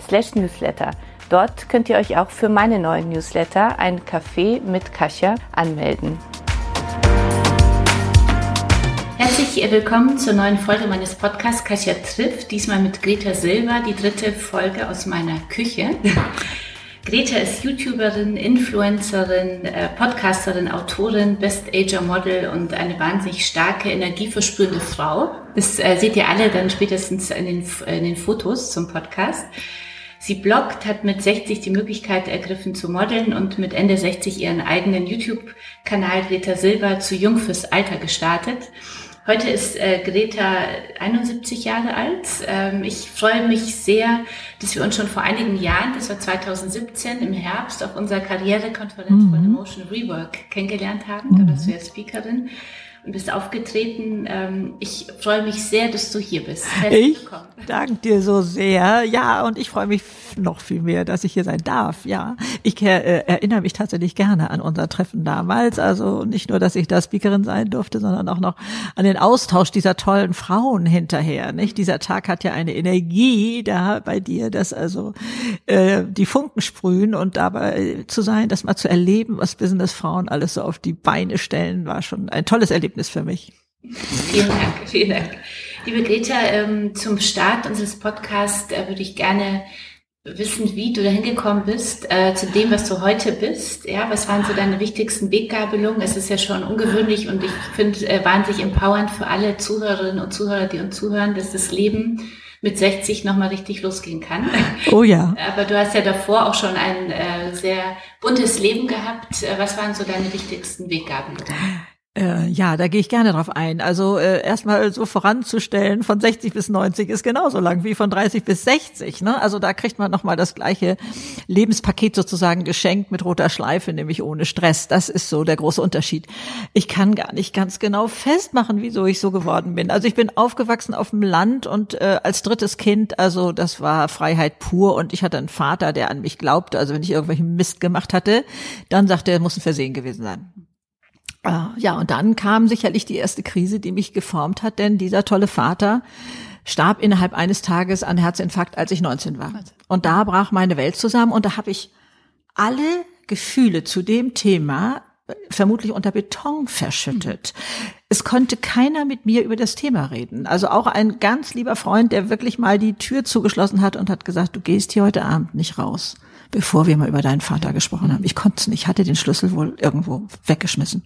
slash newsletter. Dort könnt ihr euch auch für meine neuen Newsletter, ein Café mit Kasia, anmelden. Herzlich willkommen zur neuen Folge meines Podcasts Kasia trifft, diesmal mit Greta Silber, die dritte Folge aus meiner Küche. Greta ist YouTuberin, Influencerin, äh, Podcasterin, Autorin, Best Ager Model und eine wahnsinnig starke, energieverspürende Frau. Das äh, seht ihr alle dann spätestens in den, in den Fotos zum Podcast. Sie bloggt, hat mit 60 die Möglichkeit ergriffen zu modeln und mit Ende 60 ihren eigenen YouTube-Kanal Greta Silber zu Jung fürs Alter gestartet. Heute ist äh, Greta 71 Jahre alt. Ähm, ich freue mich sehr, dass wir uns schon vor einigen Jahren, das war 2017 im Herbst, auf unserer Karrierekonferenz mhm. von Emotion Rework kennengelernt haben. Mhm. Da warst du ja Speakerin bist aufgetreten. Ähm, ich freue mich sehr, dass du hier bist. Herzlich ich willkommen. danke dir so sehr. Ja, und ich freue mich noch viel mehr, dass ich hier sein darf. Ja, ich äh, erinnere mich tatsächlich gerne an unser Treffen damals. Also nicht nur, dass ich da Speakerin sein durfte, sondern auch noch an den Austausch dieser tollen Frauen hinterher. Nicht? Dieser Tag hat ja eine Energie da bei dir, dass also äh, die Funken sprühen und dabei zu sein, das mal zu erleben, was Businessfrauen alles so auf die Beine stellen, war schon ein tolles Erlebnis. Erlebnis für mich. Vielen Dank, vielen Dank. Liebe Greta, ähm, zum Start unseres Podcasts äh, würde ich gerne wissen, wie du dahin gekommen bist, äh, zu dem, was du heute bist. Ja, was waren so deine wichtigsten Weggabelungen? Es ist ja schon ungewöhnlich und ich finde äh, wahnsinnig empowernd für alle Zuhörerinnen und Zuhörer, die uns zuhören, dass das Leben mit 60 nochmal richtig losgehen kann. Oh ja. Aber du hast ja davor auch schon ein äh, sehr buntes Leben gehabt. Äh, was waren so deine wichtigsten Weggabelungen? Äh, ja, da gehe ich gerne drauf ein. Also äh, erstmal so voranzustellen, von 60 bis 90 ist genauso lang wie von 30 bis 60. Ne? Also da kriegt man nochmal das gleiche Lebenspaket sozusagen geschenkt mit roter Schleife, nämlich ohne Stress. Das ist so der große Unterschied. Ich kann gar nicht ganz genau festmachen, wieso ich so geworden bin. Also ich bin aufgewachsen auf dem Land und äh, als drittes Kind, also das war Freiheit pur und ich hatte einen Vater, der an mich glaubte. Also wenn ich irgendwelchen Mist gemacht hatte, dann sagte er, muss ein Versehen gewesen sein. Ah, ja, und dann kam sicherlich die erste Krise, die mich geformt hat, denn dieser tolle Vater starb innerhalb eines Tages an Herzinfarkt, als ich 19 war. Und da brach meine Welt zusammen und da habe ich alle Gefühle zu dem Thema vermutlich unter Beton verschüttet. Es konnte keiner mit mir über das Thema reden. Also auch ein ganz lieber Freund, der wirklich mal die Tür zugeschlossen hat und hat gesagt, du gehst hier heute Abend nicht raus bevor wir mal über deinen Vater gesprochen haben. Ich konnte es nicht, hatte den Schlüssel wohl irgendwo weggeschmissen.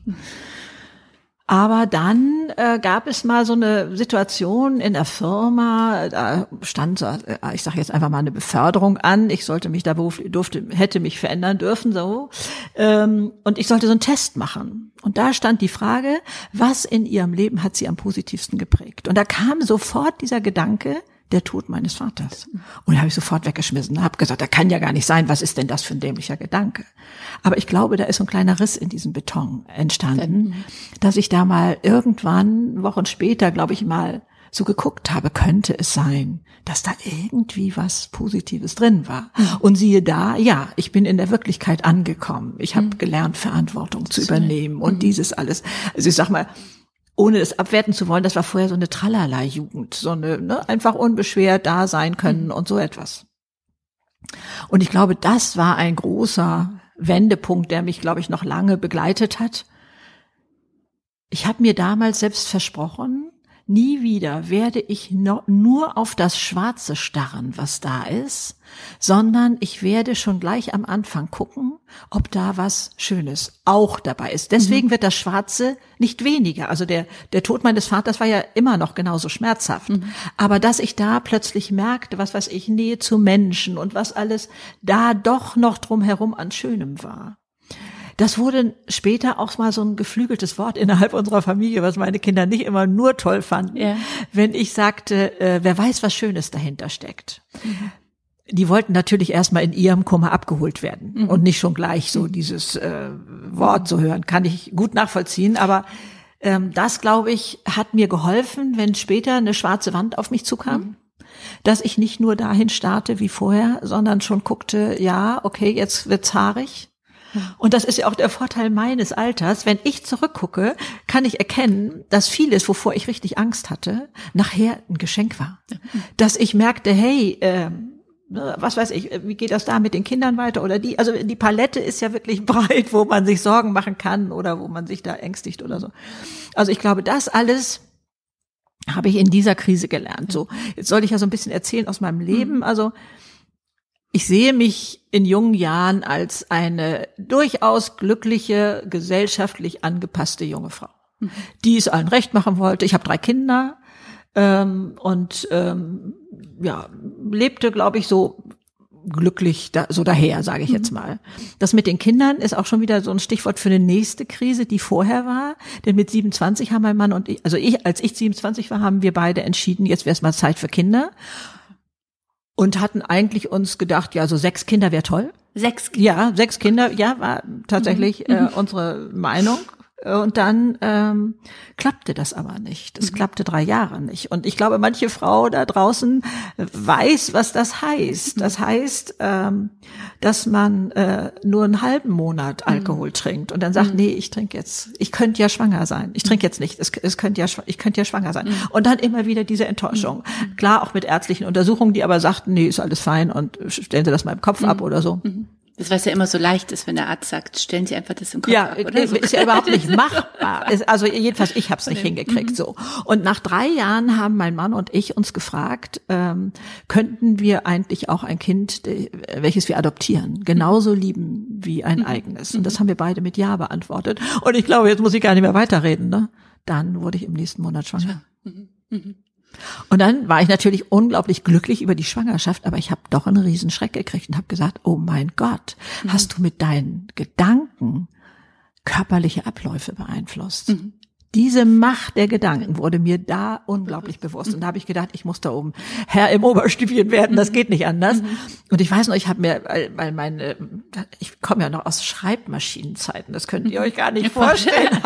Aber dann äh, gab es mal so eine Situation in der Firma, da stand, äh, ich sage jetzt einfach mal eine Beförderung an. Ich sollte mich da beruflich, durfte, hätte mich verändern dürfen, so. Ähm, und ich sollte so einen Test machen. Und da stand die Frage, was in ihrem Leben hat sie am positivsten geprägt? Und da kam sofort dieser Gedanke, der Tod meines Vaters. Und habe ich sofort weggeschmissen, habe gesagt, da kann ja gar nicht sein, was ist denn das für ein dämlicher Gedanke? Aber ich glaube, da ist so ein kleiner Riss in diesem Beton entstanden, dass ich da mal irgendwann, Wochen später, glaube ich mal, so geguckt habe, könnte es sein, dass da irgendwie was Positives drin war. Mhm. Und siehe da, ja, ich bin in der Wirklichkeit angekommen. Ich habe mhm. gelernt, Verantwortung zu übernehmen und mhm. dieses alles. Also ich sag mal, ohne es abwerten zu wollen, das war vorher so eine Tralala-Jugend, so eine, ne, einfach unbeschwert da sein können mhm. und so etwas. Und ich glaube, das war ein großer Wendepunkt, der mich, glaube ich, noch lange begleitet hat. Ich habe mir damals selbst versprochen, nie wieder werde ich nur auf das Schwarze starren, was da ist, sondern ich werde schon gleich am Anfang gucken, ob da was Schönes auch dabei ist. Deswegen mhm. wird das Schwarze nicht weniger. Also der, der Tod meines Vaters war ja immer noch genauso schmerzhaft. Mhm. Aber dass ich da plötzlich merkte, was weiß ich, Nähe zu Menschen und was alles da doch noch drumherum an Schönem war. Das wurde später auch mal so ein geflügeltes Wort innerhalb unserer Familie, was meine Kinder nicht immer nur toll fanden, ja. wenn ich sagte, äh, wer weiß, was Schönes dahinter steckt. Mhm die wollten natürlich erstmal in ihrem Kummer abgeholt werden mhm. und nicht schon gleich so dieses äh, Wort zu hören. Kann ich gut nachvollziehen, aber ähm, das, glaube ich, hat mir geholfen, wenn später eine schwarze Wand auf mich zukam. Mhm. Dass ich nicht nur dahin starte wie vorher, sondern schon guckte, ja, okay, jetzt wird's haarig. Und das ist ja auch der Vorteil meines Alters. Wenn ich zurückgucke, kann ich erkennen, dass vieles, wovor ich richtig Angst hatte, nachher ein Geschenk war. Dass ich merkte, hey, Ne, was weiß ich, wie geht das da mit den Kindern weiter oder die, also die Palette ist ja wirklich breit, wo man sich Sorgen machen kann oder wo man sich da ängstigt oder so. Also ich glaube, das alles habe ich in dieser Krise gelernt. So, jetzt soll ich ja so ein bisschen erzählen aus meinem Leben. Mhm. Also ich sehe mich in jungen Jahren als eine durchaus glückliche, gesellschaftlich angepasste junge Frau, die es allen recht machen wollte. Ich habe drei Kinder ähm, und ähm, ja, lebte, glaube ich, so glücklich da, so daher, sage ich jetzt mhm. mal. Das mit den Kindern ist auch schon wieder so ein Stichwort für eine nächste Krise, die vorher war. Denn mit 27 haben mein Mann und ich, also ich, als ich 27 war, haben wir beide entschieden, jetzt wäre es mal Zeit für Kinder. Und hatten eigentlich uns gedacht, ja, so sechs Kinder wäre toll. Sechs Kinder? Ja, sechs Kinder, ja, war tatsächlich mhm. äh, unsere Meinung. Und dann ähm, klappte das aber nicht. Es mhm. klappte drei Jahre nicht. Und ich glaube, manche Frau da draußen weiß, was das heißt. Mhm. Das heißt, ähm, dass man äh, nur einen halben Monat mhm. Alkohol mhm. trinkt und dann sagt, mhm. nee, ich trinke jetzt, ich könnte ja schwanger sein. Ich trinke jetzt nicht, es, es könnte ja, ich könnte ja schwanger sein. Mhm. Und dann immer wieder diese Enttäuschung. Klar, auch mit ärztlichen Untersuchungen, die aber sagten, nee, ist alles fein und stellen Sie das mal im Kopf ab oder so. Das, was ja immer so leicht ist, wenn der Arzt sagt, stellen Sie einfach das im Kopf ja, ab, oder? So. ist ja überhaupt nicht machbar. also jedenfalls, ich habe es nicht hingekriegt. Mhm. So. Und nach drei Jahren haben mein Mann und ich uns gefragt, ähm, könnten wir eigentlich auch ein Kind, welches wir adoptieren, genauso lieben wie ein mhm. eigenes? Und das mhm. haben wir beide mit Ja beantwortet. Und ich glaube, jetzt muss ich gar nicht mehr weiterreden. Ne? Dann wurde ich im nächsten Monat schwanger. Mhm. Mhm. Und dann war ich natürlich unglaublich glücklich über die Schwangerschaft, aber ich habe doch einen Riesenschreck gekriegt und habe gesagt, oh mein Gott, mhm. hast du mit deinen Gedanken körperliche Abläufe beeinflusst? Mhm diese Macht der Gedanken wurde mir da unglaublich bewusst. Und da habe ich gedacht, ich muss da oben Herr im Oberstübchen werden, das geht nicht anders. Mhm. Und ich weiß noch, ich habe mir, weil, meine, ich komme ja noch aus Schreibmaschinenzeiten, das könnt ihr euch gar nicht vorstellen.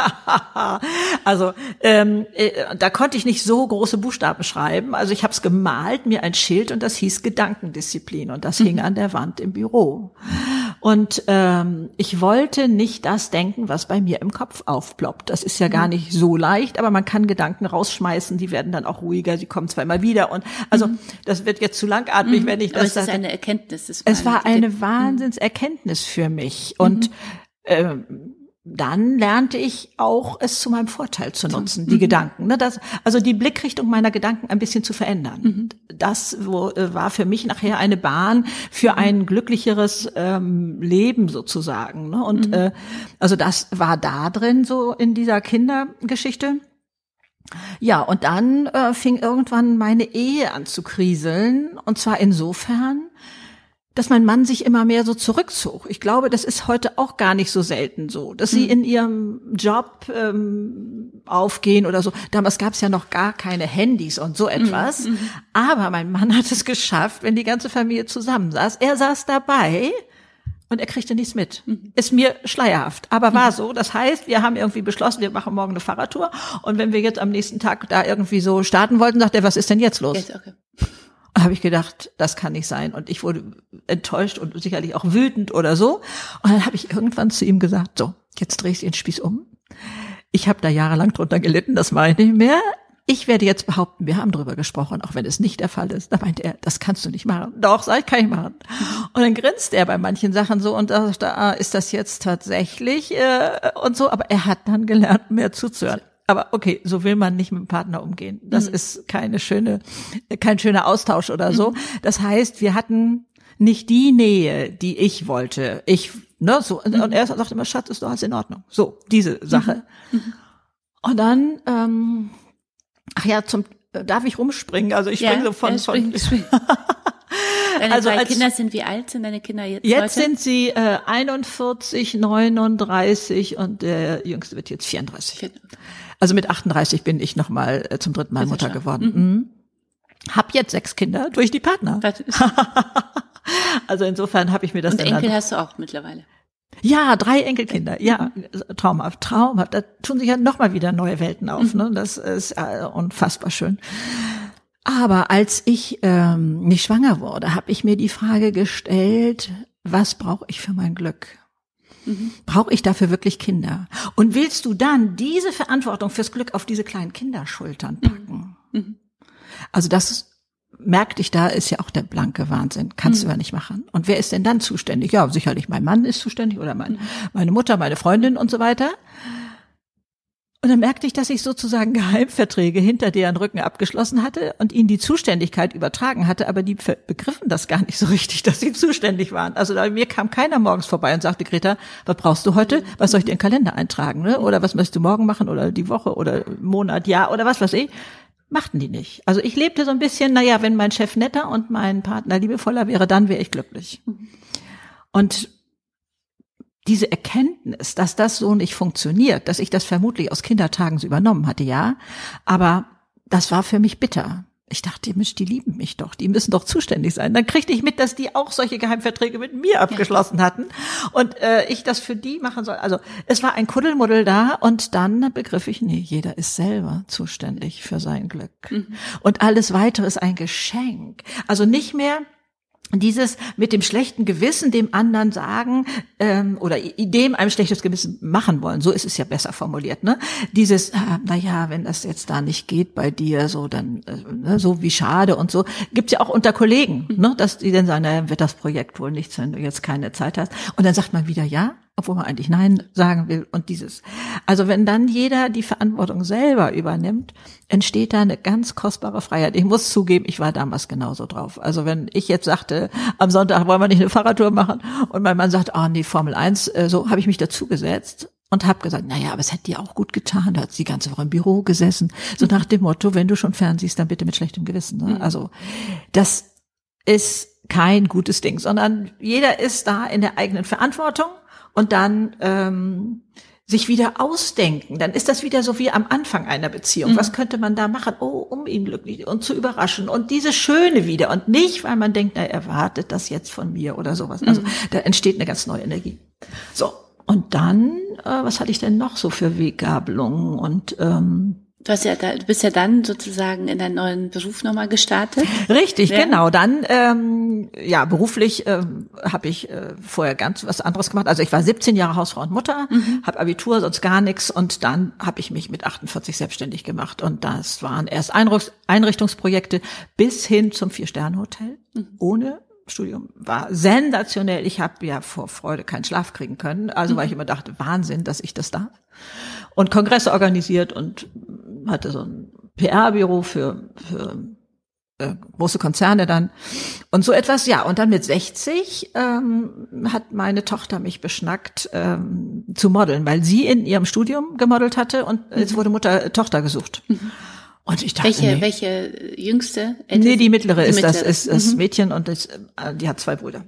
also ähm, äh, da konnte ich nicht so große Buchstaben schreiben. Also ich habe es gemalt, mir ein Schild und das hieß Gedankendisziplin und das hing mhm. an der Wand im Büro. Und ähm, ich wollte nicht das denken, was bei mir im Kopf aufploppt. Das ist ja gar mhm. nicht so leicht, aber man kann Gedanken rausschmeißen, die werden dann auch ruhiger, sie kommen zweimal wieder. Und also mhm. das wird jetzt zu langatmig, mhm. wenn ich das. Aber es ist eine Erkenntnis. Es war eine Wahnsinnserkenntnis für mich. Und mhm. ähm, dann lernte ich auch, es zu meinem Vorteil zu nutzen, die mhm. Gedanken. Ne? Das, also die Blickrichtung meiner Gedanken ein bisschen zu verändern. Mhm. Das wo, äh, war für mich nachher eine Bahn für mhm. ein glücklicheres ähm, Leben sozusagen. Ne? Und mhm. äh, also das war da drin so in dieser Kindergeschichte. Ja, und dann äh, fing irgendwann meine Ehe an zu kriseln. Und zwar insofern, dass mein Mann sich immer mehr so zurückzog. Ich glaube, das ist heute auch gar nicht so selten so, dass sie hm. in ihrem Job ähm, aufgehen oder so. Damals gab es ja noch gar keine Handys und so etwas. Mhm. Aber mein Mann hat es geschafft, wenn die ganze Familie zusammensaß. Er saß dabei und er kriegte nichts mit. Mhm. Ist mir schleierhaft, aber war so. Das heißt, wir haben irgendwie beschlossen, wir machen morgen eine Fahrradtour. Und wenn wir jetzt am nächsten Tag da irgendwie so starten wollten, sagt er, was ist denn jetzt los? Jetzt, okay habe ich gedacht, das kann nicht sein. Und ich wurde enttäuscht und sicherlich auch wütend oder so. Und dann habe ich irgendwann zu ihm gesagt, so, jetzt dreh ich den Spieß um. Ich habe da jahrelang drunter gelitten, das mache ich nicht mehr. Ich werde jetzt behaupten, wir haben drüber gesprochen, auch wenn es nicht der Fall ist. Da meinte er, das kannst du nicht machen. Doch, sag ich, kann ich machen. Und dann grinst er bei manchen Sachen so und sagte, ah, ist das jetzt tatsächlich äh, und so. Aber er hat dann gelernt, mehr zuzuhören aber okay, so will man nicht mit dem Partner umgehen. Das mhm. ist keine schöne, kein schöner Austausch oder so. Mhm. Das heißt, wir hatten nicht die Nähe, die ich wollte. Ich, ne, so, mhm. und er sagt immer, Schatz, ist doch alles in Ordnung. So, diese Sache. Mhm. Mhm. Und dann, ähm, ach ja, zum, darf ich rumspringen? Also ich ja, springe so von, von, spring. Deine also als, Kinder sind wie alt sind deine Kinder jetzt? Jetzt heute? sind sie äh, 41, 39 und der jüngste wird jetzt 34. Also mit 38 bin ich nochmal äh, zum dritten Mal Mutter geworden. Mhm. Mhm. Hab jetzt sechs Kinder durch die Partner. Also insofern habe ich mir das Und Enkel hast du auch mittlerweile. Ja, drei Enkelkinder. Ja, traumhaft, traumhaft. Da tun sich ja noch mal wieder neue Welten auf. Ne? Das ist äh, unfassbar schön. Aber als ich ähm, nicht schwanger wurde, habe ich mir die Frage gestellt, was brauche ich für mein Glück? Brauche ich dafür wirklich Kinder? Und willst du dann diese Verantwortung fürs Glück auf diese kleinen Kinderschultern packen? Also das merkte ich, da ist ja auch der blanke Wahnsinn. Kannst du ja nicht machen. Und wer ist denn dann zuständig? Ja, sicherlich mein Mann ist zuständig oder mein, meine Mutter, meine Freundin und so weiter. Und dann merkte ich, dass ich sozusagen Geheimverträge hinter deren Rücken abgeschlossen hatte und ihnen die Zuständigkeit übertragen hatte, aber die begriffen das gar nicht so richtig, dass sie zuständig waren. Also da, mir kam keiner morgens vorbei und sagte, Greta, was brauchst du heute? Was soll ich dir in den Kalender eintragen? Ne? Oder was möchtest du morgen machen? Oder die Woche oder Monat, Jahr oder was weiß ich? Machten die nicht. Also ich lebte so ein bisschen, naja, wenn mein Chef netter und mein Partner liebevoller wäre, dann wäre ich glücklich. Und diese Erkenntnis, dass das so nicht funktioniert, dass ich das vermutlich aus Kindertagen so übernommen hatte, ja, aber das war für mich bitter. Ich dachte, Mensch, die lieben mich doch, die müssen doch zuständig sein. Dann kriegte ich mit, dass die auch solche Geheimverträge mit mir abgeschlossen hatten und äh, ich das für die machen soll. Also es war ein Kuddelmuddel da und dann begriff ich, nee, jeder ist selber zuständig für sein Glück. Und alles weitere ist ein Geschenk. Also nicht mehr dieses mit dem schlechten Gewissen dem anderen sagen ähm, oder dem einem schlechtes Gewissen machen wollen, so ist es ja besser formuliert, ne? Dieses, äh, naja, wenn das jetzt da nicht geht bei dir, so dann äh, ne, so wie schade und so, gibt's ja auch unter Kollegen, ne, dass die dann sagen, naja, wird das Projekt wohl nichts, wenn du jetzt keine Zeit hast. Und dann sagt man wieder ja, obwohl man eigentlich Nein sagen will und dieses. Also wenn dann jeder die Verantwortung selber übernimmt, entsteht da eine ganz kostbare Freiheit. Ich muss zugeben, ich war damals genauso drauf. Also wenn ich jetzt sagte, am Sonntag wollen wir nicht eine Fahrradtour machen und mein Mann sagt, ah nee, Formel 1, äh, so habe ich mich dazugesetzt und habe gesagt, naja, aber es hätte dir auch gut getan. Da hat sie die ganze Woche im Büro gesessen. So nach dem Motto, wenn du schon fernsiehst, dann bitte mit schlechtem Gewissen. Ne? Also das ist kein gutes Ding, sondern jeder ist da in der eigenen Verantwortung und dann ähm, sich wieder ausdenken. Dann ist das wieder so wie am Anfang einer Beziehung. Was könnte man da machen? Oh, um ihn glücklich und zu überraschen und diese Schöne wieder und nicht, weil man denkt, na, er erwartet das jetzt von mir oder sowas. Also da entsteht eine ganz neue Energie. So. Und dann, äh, was hatte ich denn noch so für Weggabelungen und ähm, Du hast ja da, du bist ja dann sozusagen in deinen neuen Beruf nochmal gestartet. Richtig, Ja. genau. Dann ähm, ja beruflich ähm, habe ich äh, vorher ganz was anderes gemacht. Also ich war 17 Jahre Hausfrau und Mutter, habe Abitur, sonst gar nichts und dann habe ich mich mit 48 selbstständig gemacht und das waren erst Einricht- Einrichtungsprojekte bis hin zum Vier-Sterne-Hotel ohne Studium war sensationell. Ich habe ja vor Freude keinen Schlaf kriegen können, also weil ich immer dachte, Wahnsinn, dass ich das darf. Und Kongresse organisiert und hatte so ein PR-Büro für, für äh, große Konzerne dann und so etwas, ja. Und dann mit 60 ähm, hat meine Tochter mich beschnackt ähm, zu modeln, weil sie in ihrem Studium gemodelt hatte und es wurde Mutter Tochter gesucht. Und ich dachte, Welche, nee, welche jüngste? nee, die mittlere Die ist das, mittlere. ist das Mhm. Mädchen und das, äh, die hat zwei Brüder.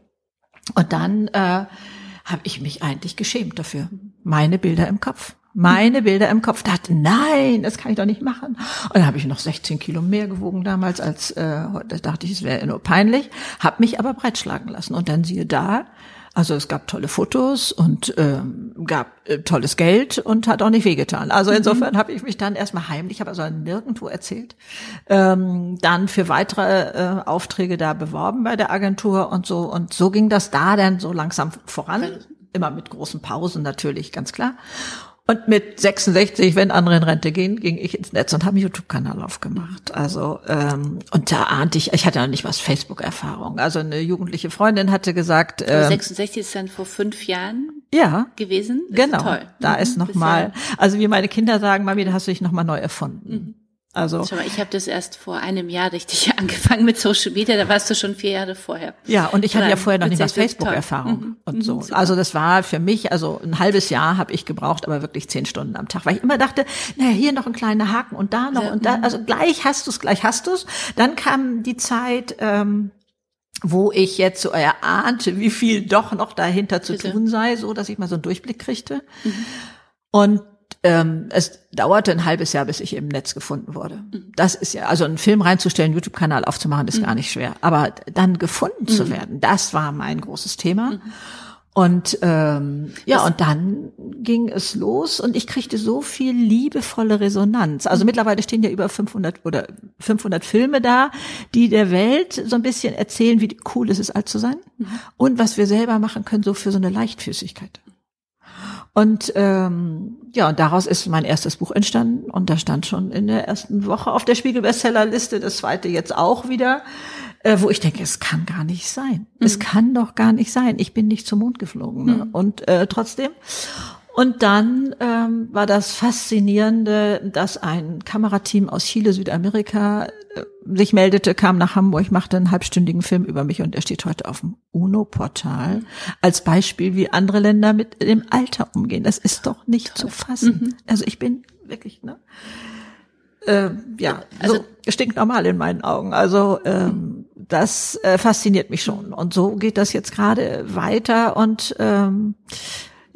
Und dann äh, habe ich mich eigentlich geschämt dafür. Meine Bilder im Kopf. Meine Bilder im Kopf. Dachte, nein, das kann ich doch nicht machen. Und dann habe ich noch 16 Kilo mehr gewogen damals, als äh, heute dachte ich, es wäre nur peinlich. Habe mich aber breitschlagen lassen. Und dann siehe da, also es gab tolle Fotos und ähm, gab äh, tolles Geld und hat auch nicht wehgetan. Also insofern habe ich mich dann erstmal heimlich, habe also nirgendwo erzählt, ähm, dann für weitere äh, Aufträge da beworben bei der Agentur und so. Und so ging das da dann so langsam voran. Immer mit großen Pausen natürlich, ganz klar. Und mit 66, wenn andere in Rente gehen, ging ich ins Netz und habe einen YouTube-Kanal aufgemacht. Also ähm, und da ahnte ich, ich hatte ja nicht was Facebook-Erfahrung. Also eine jugendliche Freundin hatte gesagt, ähm, 66 ist dann vor fünf Jahren ja, gewesen. Das genau, Ist da Mhm, ist noch das mal, also wie meine Kinder sagen, Mami, da hast du dich noch mal neu erfunden. Also Schau mal, ich habe das erst vor einem Jahr richtig angefangen mit Social Media, da warst du schon vier Jahre vorher. Ja, und ich hatte ja vorher noch nicht mal. Facebook-Erfahrung Mhm, und mhm, so. super. Also das war für mich, also ein halbes Jahr habe ich gebraucht, aber wirklich zehn Stunden am Tag, weil ich immer dachte, naja, hier noch ein kleiner Haken und da noch Ja, und da, mhm. also gleich hast du's, gleich hast du's. Dann kam die Zeit, ähm, wo ich jetzt so erahnte, wie viel doch noch dahinter zu Bitte. tun sei, so dass ich mal so einen Durchblick kriegte. Und ähm, es dauerte ein halbes Jahr, bis ich im Netz gefunden wurde. Das ist ja, also einen Film reinzustellen, YouTube-Kanal aufzumachen, ist gar nicht schwer. Aber dann gefunden zu werden, das war mein großes Thema. Und ähm, ja, und dann ging es los und ich kriegte so viel liebevolle Resonanz. Also mittlerweile stehen ja über 500 oder 500 Filme da, die der Welt so ein bisschen erzählen, wie cool es ist, alt zu sein und was wir selber machen können, so für so eine Leichtfüßigkeit. Und ähm, ja, und daraus ist mein erstes Buch entstanden und da stand schon in der ersten Woche auf der Spiegel-Bestsellerliste, das zweite jetzt auch wieder, äh, wo ich denke, es kann gar nicht sein. Es kann doch gar nicht sein. Ich bin nicht zum Mond geflogen. Ne? Und äh, trotzdem. Und dann ähm, war das Faszinierende, dass ein Kamerateam aus Chile, Südamerika, äh, sich meldete, kam nach Hamburg, machte einen halbstündigen Film über mich und der steht heute auf dem UNO-Portal als Beispiel, wie andere Länder mit dem Alter umgehen. Das ist doch nicht zu fassen. Also ich bin wirklich, ne? Äh, ja, also so stinknormal in meinen Augen. Also ähm, das äh, fasziniert mich schon. Und so geht das jetzt gerade weiter und ähm,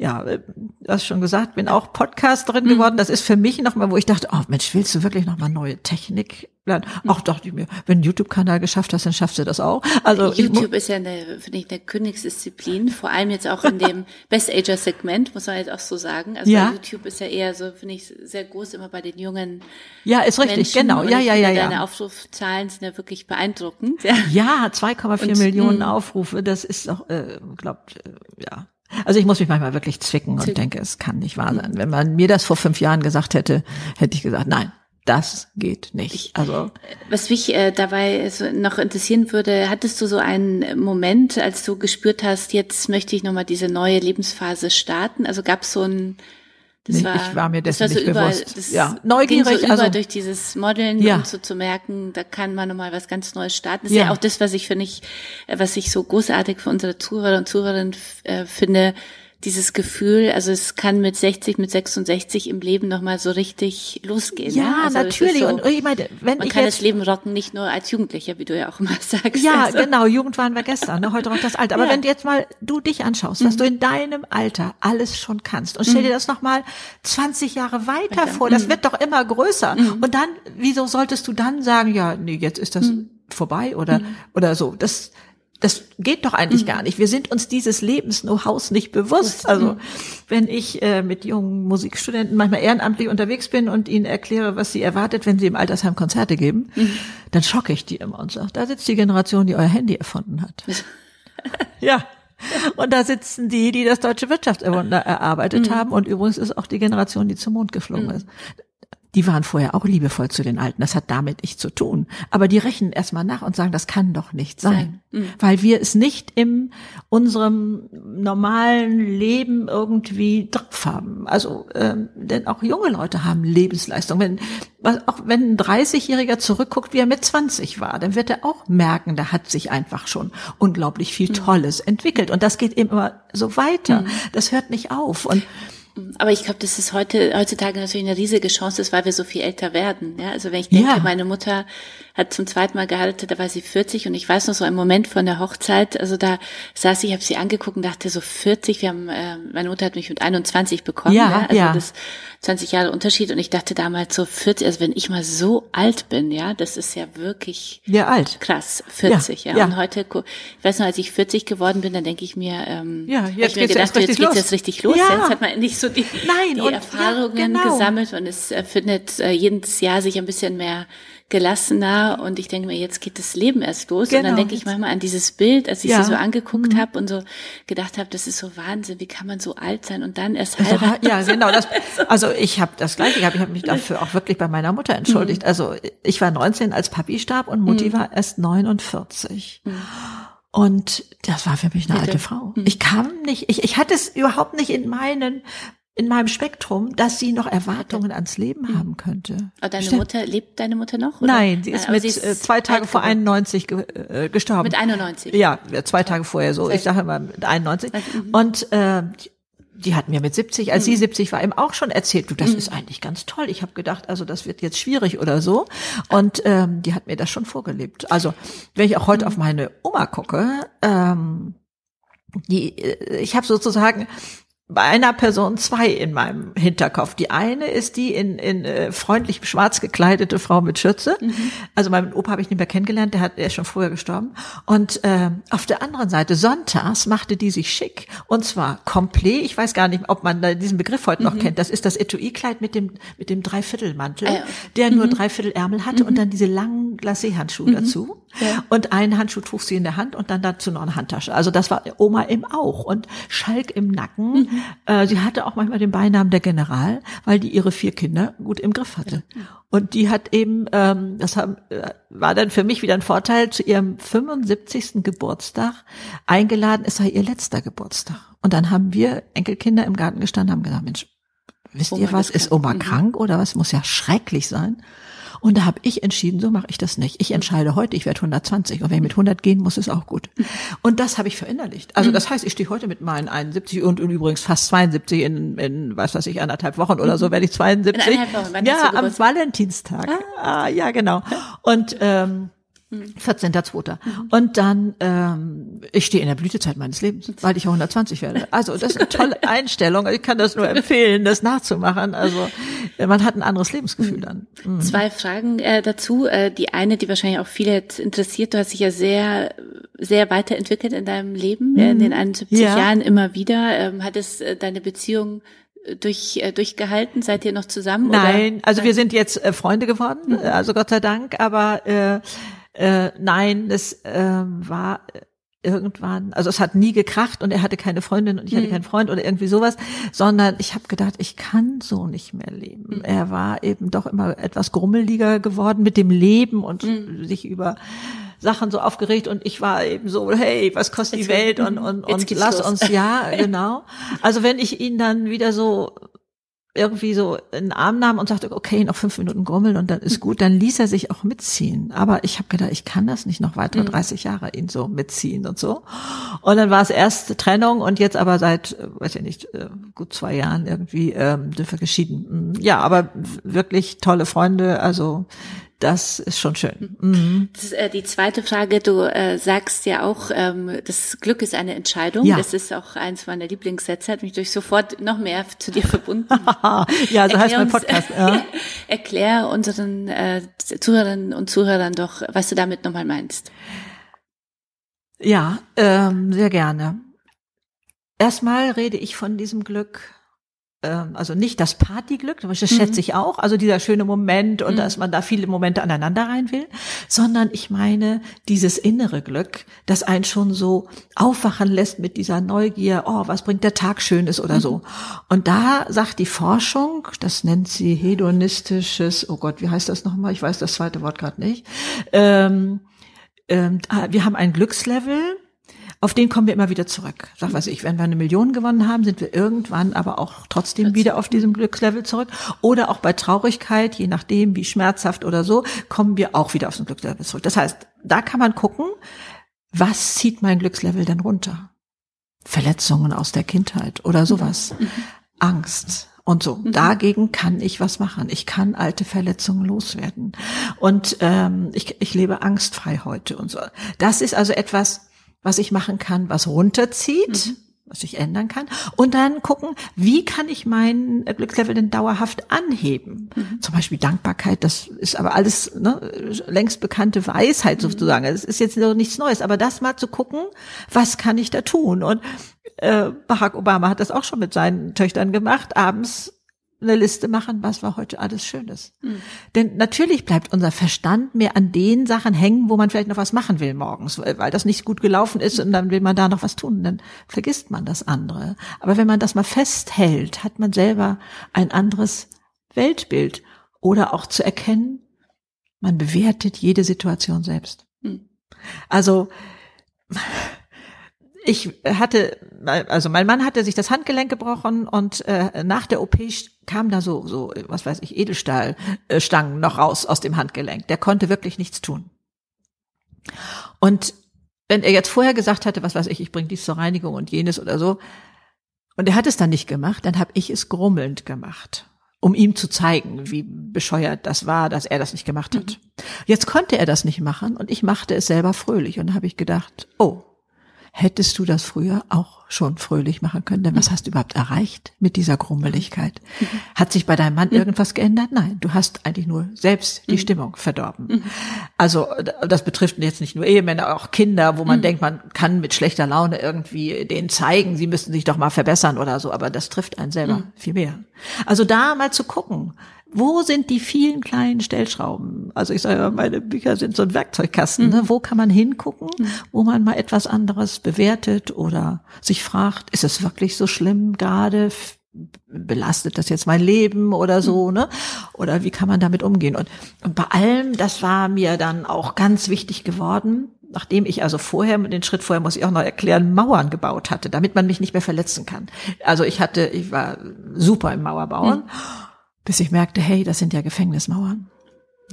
ja, äh, du hast schon gesagt, bin auch Podcasterin geworden. Das ist für mich nochmal, wo ich dachte, oh Mensch, willst du wirklich nochmal neue Technik lernen? Auch dachte ich mir, wenn du YouTube-Kanal geschafft hast, dann schaffst du das auch. Also YouTube ist ja eine, finde ich, eine Königsdisziplin, vor allem jetzt auch in dem Best-Ager-Segment, muss man jetzt auch so sagen. Also Ja. YouTube ist ja eher so, finde ich, sehr groß immer bei den jungen ja, ist richtig, Menschen. genau. Ja, ja, finde, ja, Deine ja. Aufrufzahlen sind ja wirklich beeindruckend. Ja. Ja, 2,4 Und, Millionen mh. Aufrufe, das ist doch, äh, glaubt, äh, ja. Also ich muss mich manchmal wirklich zwicken und Zwicken. denke, es kann nicht wahr sein. Wenn man mir das vor fünf Jahren gesagt hätte, hätte ich gesagt, nein, das geht nicht. Also Was mich äh, dabei so noch interessieren würde, hattest du so einen Moment, als du gespürt hast, jetzt möchte ich nochmal diese neue Lebensphase starten? Also gab es so ein, das Nee, war, ich war mir das dessen war so nicht über, bewusst. Das Ja, ging neugierig, so über also- durch dieses Modeln Ja. und so zu merken, da kann man nochmal was ganz Neues starten. Das ist Ja. ja auch das, was ich finde ich, äh, was ich so großartig für unsere Zuhörer und Zuhörerinnen äh, finde, dieses Gefühl, also es kann mit 60, mit 66 im Leben nochmal so richtig losgehen. ja, ne? also es ist natürlich. So, und ich meine, wenn man ich kann jetzt das Leben rocken, nicht nur als Jugendlicher, wie du ja auch immer sagst. Ja, also, genau, Jugend waren wir gestern, ne? heute auch das Alter. Aber Ja. Mhm. wenn du jetzt mal du dich anschaust, was du in deinem Alter alles schon kannst und stell dir das nochmal 20 Jahre weiter Weiter. vor, Mhm. das wird doch immer größer. Und dann, wieso solltest du dann sagen, ja, nee, jetzt ist das Mhm. vorbei oder, oder so. Das, das geht doch Mhm. eigentlich gar nicht. Wir sind uns dieses Lebens-Know-hows nicht bewusst. Also wenn ich äh, mit jungen Musikstudenten manchmal ehrenamtlich unterwegs bin und ihnen erkläre, was sie erwartet, wenn sie im Altersheim Konzerte geben, Mhm. dann schocke ich die immer und sage, da sitzt die Generation, die euer Handy erfunden hat. ja. Und da sitzen die, die das deutsche Wirtschaftswunder erarbeitet Mhm. haben. Und übrigens ist auch die Generation, die zum Mond geflogen ist. Die waren vorher auch liebevoll zu den Alten. Das hat damit nichts zu tun. Aber die rechnen erstmal nach und sagen, das kann doch nicht sein. Mhm. Weil wir es nicht in unserem normalen Leben irgendwie drauf haben. Also, ähm, denn auch junge Leute haben Lebensleistung. Wenn, auch wenn ein 30-Jähriger zurückguckt, wie er mit 20 war, dann wird er auch merken, da hat sich einfach schon unglaublich viel Tolles entwickelt. Und das geht immer so weiter. Das hört nicht auf. Und Aber ich glaube, das ist heute, heutzutage natürlich eine riesige Chance ist, weil wir so viel älter werden. Ja, also wenn ich denke, Ja. meine Mutter hat zum zweiten Mal geheiratet, da war sie 40 und ich weiß noch so einen Moment von der Hochzeit, also da saß ich, habe sie angeguckt und dachte so 40, wir haben, äh, meine Mutter hat mich mit 21 bekommen, Ja, also ja. das 20 Jahre Unterschied und ich dachte damals so 40, also wenn ich mal so alt bin, ja, das ist ja wirklich ja, alt. krass, 40, ja. Ja, ja. Und heute, ich weiß noch, als ich 40 geworden bin, dann denke ich mir, ähm, Ja, jetzt ich mir gedacht, jetzt los. jetzt richtig los. Ja. Jetzt hat man endlich so die, Nein, die und- ja, Erfahrungen genau. gesammelt und es äh, findet äh, jedes Jahr sich ein bisschen mehr gelassener und ich denke mir, jetzt geht das Leben erst los und dann Genau. denke ich manchmal an dieses Bild, als ich Ja. Mhm. sie so angeguckt habe und so gedacht habe, das ist so Wahnsinn, wie kann man so alt sein und dann erst heiraten? ja, genau. Das, also ich habe das gleiche gehabt. Ich habe mich dafür auch wirklich bei meiner Mutter entschuldigt. Also ich war 19, als Papi starb und Mutti war erst 49. Und das war für mich eine alte Frau. Ich kam nicht, ich, ich hatte es überhaupt nicht in meinen in meinem Spektrum, dass sie noch Erwartungen ans Leben haben könnte. Aber deine Stimmt. Mutter, lebt deine Mutter noch? Oder? Nein, sie ist Aber mit sie ist äh, zwei Tage vor geworden. 91 ge äh, gestorben. Mit 91. Ja, zwei Tage vorher so. Ich sage immer mit 91. Und äh, die hat mir mit 70, als sie 70 war, eben auch schon erzählt, du, das ist eigentlich ganz toll. Ich habe gedacht, also das wird jetzt schwierig oder so. Und ähm, die hat mir das schon vorgelebt. Also wenn ich auch heute auf meine Oma gucke, ähm, die, äh, ich habe sozusagen bei einer Person zwei in meinem Hinterkopf. Die eine ist die in, in äh, freundlich schwarz gekleidete Frau mit Schürze. Mhm. Also meinen Opa habe ich nicht mehr kennengelernt, der hat der ist schon früher gestorben. Und äh, auf der anderen Seite sonntags machte die sich schick und zwar komplett. Ich weiß gar nicht, ob man diesen Begriff heute noch mhm. kennt. Das ist das Etui-Kleid mit dem mit dem Dreiviertelmantel, ah, ja. der nur mhm. Dreiviertelärmel hatte und mhm. dann diese langen Glacé-Handschuhe mhm. dazu. Ja. Und einen Handschuh trug sie in der Hand und dann dazu noch eine Handtasche. Also das war Oma im auch und Schalk im Nacken. Mhm. Äh, sie hatte auch manchmal den Beinamen der General, weil die ihre vier Kinder gut im Griff hatte. Und die hat eben, ähm, das haben, äh, war dann für mich wieder ein Vorteil, zu ihrem 75. Geburtstag eingeladen, es sei ihr letzter Geburtstag. Und dann haben wir Enkelkinder im Garten gestanden, haben gesagt, Mensch, wisst Oma ihr was, ist Oma krank oder was? Muss ja schrecklich sein. Und da habe ich entschieden, so mache ich das nicht. Ich entscheide heute, ich werde 120 und wenn ich mit 100 gehen muss, ist auch gut. Und das habe ich verinnerlicht. Also das heißt, ich stehe heute mit meinen 71 und, und übrigens fast 72 in, in was weiß ich, anderthalb Wochen oder so werde ich 72. In Wochen, ja, am Valentinstag. Ah. ah, ja, genau. Und ähm, 14.2. Mhm. Und dann, ähm, ich stehe in der Blütezeit meines Lebens, weil ich ja 120 werde. Also das ist eine tolle Einstellung. Ich kann das nur empfehlen, das nachzumachen. Also man hat ein anderes Lebensgefühl mhm. dann. Mhm. Zwei Fragen äh, dazu. Äh, die eine, die wahrscheinlich auch viele jetzt interessiert. Du hast dich ja sehr, sehr weiterentwickelt in deinem Leben, mhm. in den 71 ja. Jahren immer wieder. Ähm, hat es äh, deine Beziehung äh, durch äh, durchgehalten? Seid ihr noch zusammen? Nein, oder? also wir sind jetzt äh, Freunde geworden, mhm. also Gott sei Dank. Aber äh, äh, nein, das äh, war irgendwann, also es hat nie gekracht und er hatte keine Freundin und ich hatte mhm. keinen Freund oder irgendwie sowas, sondern ich habe gedacht, ich kann so nicht mehr leben. Mhm. Er war eben doch immer etwas grummeliger geworden mit dem Leben und mhm. sich über Sachen so aufgeregt und ich war eben so, hey, was kostet Jetzt die Welt und, und, und lass los. uns, ja, genau. Also wenn ich ihn dann wieder so irgendwie so in den Arm nahm und sagte, okay, noch fünf Minuten grummeln und dann ist gut, dann ließ er sich auch mitziehen. Aber ich habe gedacht, ich kann das nicht noch weitere 30 mhm. Jahre ihn so mitziehen und so. Und dann war es erst Trennung und jetzt aber seit, äh, weiß ich nicht, äh, gut zwei Jahren irgendwie ähm, sind wir geschieden. Ja, aber wirklich tolle Freunde, also das ist schon schön. Mhm. Das ist äh, die zweite Frage. Du äh, sagst ja auch, ähm, das Glück ist eine Entscheidung. Ja. Das ist auch eins meiner Lieblingssätze. Hat mich durch sofort noch mehr zu dir verbunden. ja, so heißt mein Podcast. Ja. Erklär unseren äh, Zuhörerinnen und Zuhörern doch, was du damit nochmal meinst. Ja, ähm, sehr gerne. Erstmal rede ich von diesem Glück also nicht das Partyglück, das schätze mhm. ich auch, also dieser schöne Moment und mhm. dass man da viele Momente aneinander rein will, sondern ich meine dieses innere Glück, das einen schon so aufwachen lässt mit dieser Neugier, oh, was bringt der Tag Schönes oder mhm. so. Und da sagt die Forschung, das nennt sie hedonistisches, oh Gott, wie heißt das nochmal? Ich weiß das zweite Wort gerade nicht. Ähm, ähm, wir haben ein Glückslevel, auf den kommen wir immer wieder zurück. Sag was ich, wenn wir eine Million gewonnen haben, sind wir irgendwann aber auch trotzdem wieder auf diesem Glückslevel zurück. Oder auch bei Traurigkeit, je nachdem, wie schmerzhaft oder so, kommen wir auch wieder auf den Glückslevel zurück. Das heißt, da kann man gucken, was zieht mein Glückslevel denn runter? Verletzungen aus der Kindheit oder sowas. Mhm. Angst, und so. Mhm. Dagegen kann ich was machen. Ich kann alte Verletzungen loswerden. Und ähm, ich, ich lebe angstfrei heute und so. Das ist also etwas, was ich machen kann, was runterzieht, mhm. was ich ändern kann. Und dann gucken, wie kann ich mein Glückslevel denn dauerhaft anheben? Mhm. Zum Beispiel Dankbarkeit, das ist aber alles ne, längst bekannte Weisheit mhm. sozusagen. Das ist jetzt noch nichts Neues, aber das mal zu gucken, was kann ich da tun? Und äh, Barack Obama hat das auch schon mit seinen Töchtern gemacht, abends eine Liste machen, was war heute alles Schönes. Mhm. Denn natürlich bleibt unser Verstand mehr an den Sachen hängen, wo man vielleicht noch was machen will morgens, weil das nicht gut gelaufen ist und dann will man da noch was tun, dann vergisst man das andere. Aber wenn man das mal festhält, hat man selber ein anderes Weltbild oder auch zu erkennen, man bewertet jede Situation selbst. Mhm. Also ich hatte, also mein Mann hatte sich das Handgelenk gebrochen und äh, nach der OP kam da so, so, was weiß ich, Edelstahlstangen noch raus aus dem Handgelenk. Der konnte wirklich nichts tun. Und wenn er jetzt vorher gesagt hatte, was weiß ich, ich bringe dies zur Reinigung und jenes oder so, und er hat es dann nicht gemacht, dann habe ich es grummelnd gemacht, um ihm zu zeigen, wie bescheuert das war, dass er das nicht gemacht hat. Mhm. Jetzt konnte er das nicht machen und ich machte es selber fröhlich und habe ich gedacht, oh, hättest du das früher auch schon fröhlich machen können? Denn was hast du überhaupt erreicht mit dieser Grummeligkeit? Hat sich bei deinem Mann irgendwas geändert? Nein, du hast eigentlich nur selbst die Stimmung verdorben. Also das betrifft jetzt nicht nur Ehemänner, auch Kinder, wo man denkt, man kann mit schlechter Laune irgendwie denen zeigen, sie müssten sich doch mal verbessern oder so, aber das trifft einen selber viel mehr. Also da mal zu gucken, wo sind die vielen kleinen Stellschrauben? Also ich sage ja, meine Bücher sind so ein Werkzeugkasten. Ne? Wo kann man hingucken, wo man mal etwas anderes bewertet oder sich fragt, ist es wirklich so schlimm gerade? Belastet das jetzt mein Leben oder so, ne? Oder wie kann man damit umgehen? Und, und bei allem, das war mir dann auch ganz wichtig geworden, nachdem ich also vorher, den Schritt vorher muss ich auch noch erklären, Mauern gebaut hatte, damit man mich nicht mehr verletzen kann. Also ich hatte, ich war super im Mauerbauen. Mhm bis ich merkte, hey, das sind ja Gefängnismauern.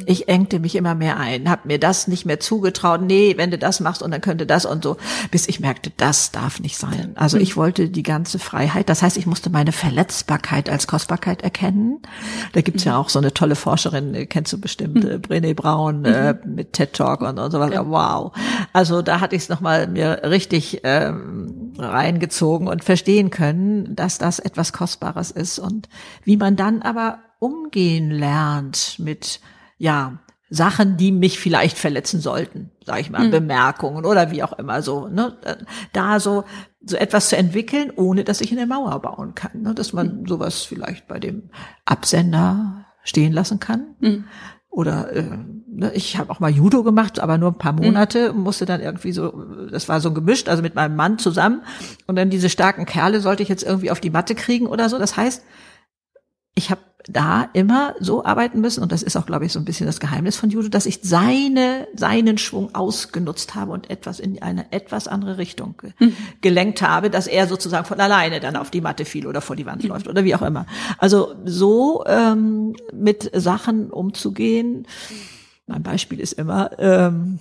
Ich engte mich immer mehr ein, habe mir das nicht mehr zugetraut. Nee, wenn du das machst und dann könnte das und so, bis ich merkte, das darf nicht sein. Also ich wollte die ganze Freiheit. Das heißt, ich musste meine Verletzbarkeit als Kostbarkeit erkennen. Da gibt's ja auch so eine tolle Forscherin, kennst du bestimmt, mhm. Brené Brown äh, mit TED Talk und, und so weiter. Ja. Wow. Also da hatte ich es nochmal mir richtig ähm, reingezogen und verstehen können, dass das etwas Kostbares ist und wie man dann aber umgehen lernt mit ja, Sachen, die mich vielleicht verletzen sollten, sage ich mal, mhm. Bemerkungen oder wie auch immer so, ne, da so so etwas zu entwickeln, ohne dass ich eine Mauer bauen kann, ne, dass man mhm. sowas vielleicht bei dem Absender stehen lassen kann. Mhm. Oder äh, ne, ich habe auch mal Judo gemacht, aber nur ein paar Monate, mhm. musste dann irgendwie so, das war so gemischt, also mit meinem Mann zusammen. Und dann diese starken Kerle sollte ich jetzt irgendwie auf die Matte kriegen oder so. Das heißt, ich habe da immer so arbeiten müssen, und das ist auch, glaube ich, so ein bisschen das Geheimnis von Judo, dass ich seine, seinen Schwung ausgenutzt habe und etwas in eine etwas andere Richtung mhm. gelenkt habe, dass er sozusagen von alleine dann auf die Matte fiel oder vor die Wand mhm. läuft oder wie auch immer. Also so ähm, mit Sachen umzugehen. Mein Beispiel ist immer, ähm,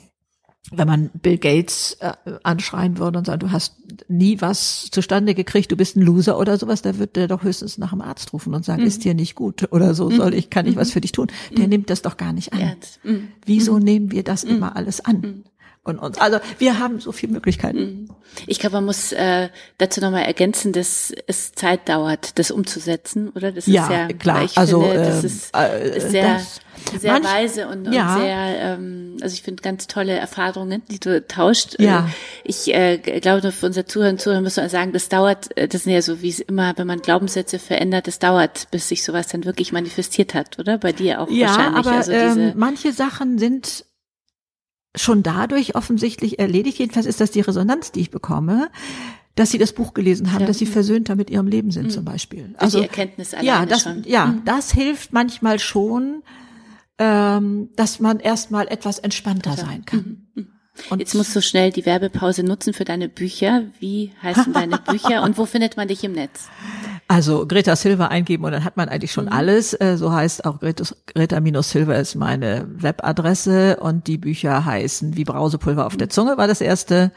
wenn man Bill Gates äh, anschreien würde und sagen, du hast nie was zustande gekriegt, du bist ein Loser oder sowas, da wird der doch höchstens nach dem Arzt rufen und sagen, mhm. ist dir nicht gut oder so, soll ich, kann ich mhm. was für dich tun? Der mhm. nimmt das doch gar nicht an. Mhm. Wieso nehmen wir das immer alles an? Und uns. Also wir haben so viele Möglichkeiten. Mhm. Ich glaube, man muss äh, dazu nochmal ergänzen, dass es Zeit dauert, das umzusetzen, oder? Das ja, ist ja klar. Ich also finde, das ist, äh, ist sehr, das, sehr manch, weise und, und ja. sehr, ähm, also ich finde ganz tolle Erfahrungen, die du tauscht. Ja. Äh, ich äh, glaube, für unser Zuhörer und Zuhörer müssen wir sagen, das dauert, äh, das sind ja so wie es immer, wenn man Glaubenssätze verändert, das dauert, bis sich sowas dann wirklich manifestiert hat, oder? Bei dir auch ja, wahrscheinlich. Aber, also diese, ähm, manche Sachen sind schon dadurch offensichtlich erledigt. Jedenfalls ist das die Resonanz, die ich bekomme, dass sie das Buch gelesen haben, ja. dass sie versöhnter mit ihrem Leben sind, mhm. zum Beispiel. Also die Erkenntnis ja, das, schon. ja, mhm. das hilft manchmal schon, ähm, dass man erstmal etwas entspannter ja. sein kann. Mhm. mhm. Und Jetzt musst du schnell die Werbepause nutzen für deine Bücher. Wie heißen deine Bücher und wo findet man dich im Netz? Also Greta Silva eingeben und dann hat man eigentlich schon mhm. alles. Äh, so heißt auch Greta-Silva ist meine Webadresse und die Bücher heißen Wie Brausepulver auf der Zunge war das erste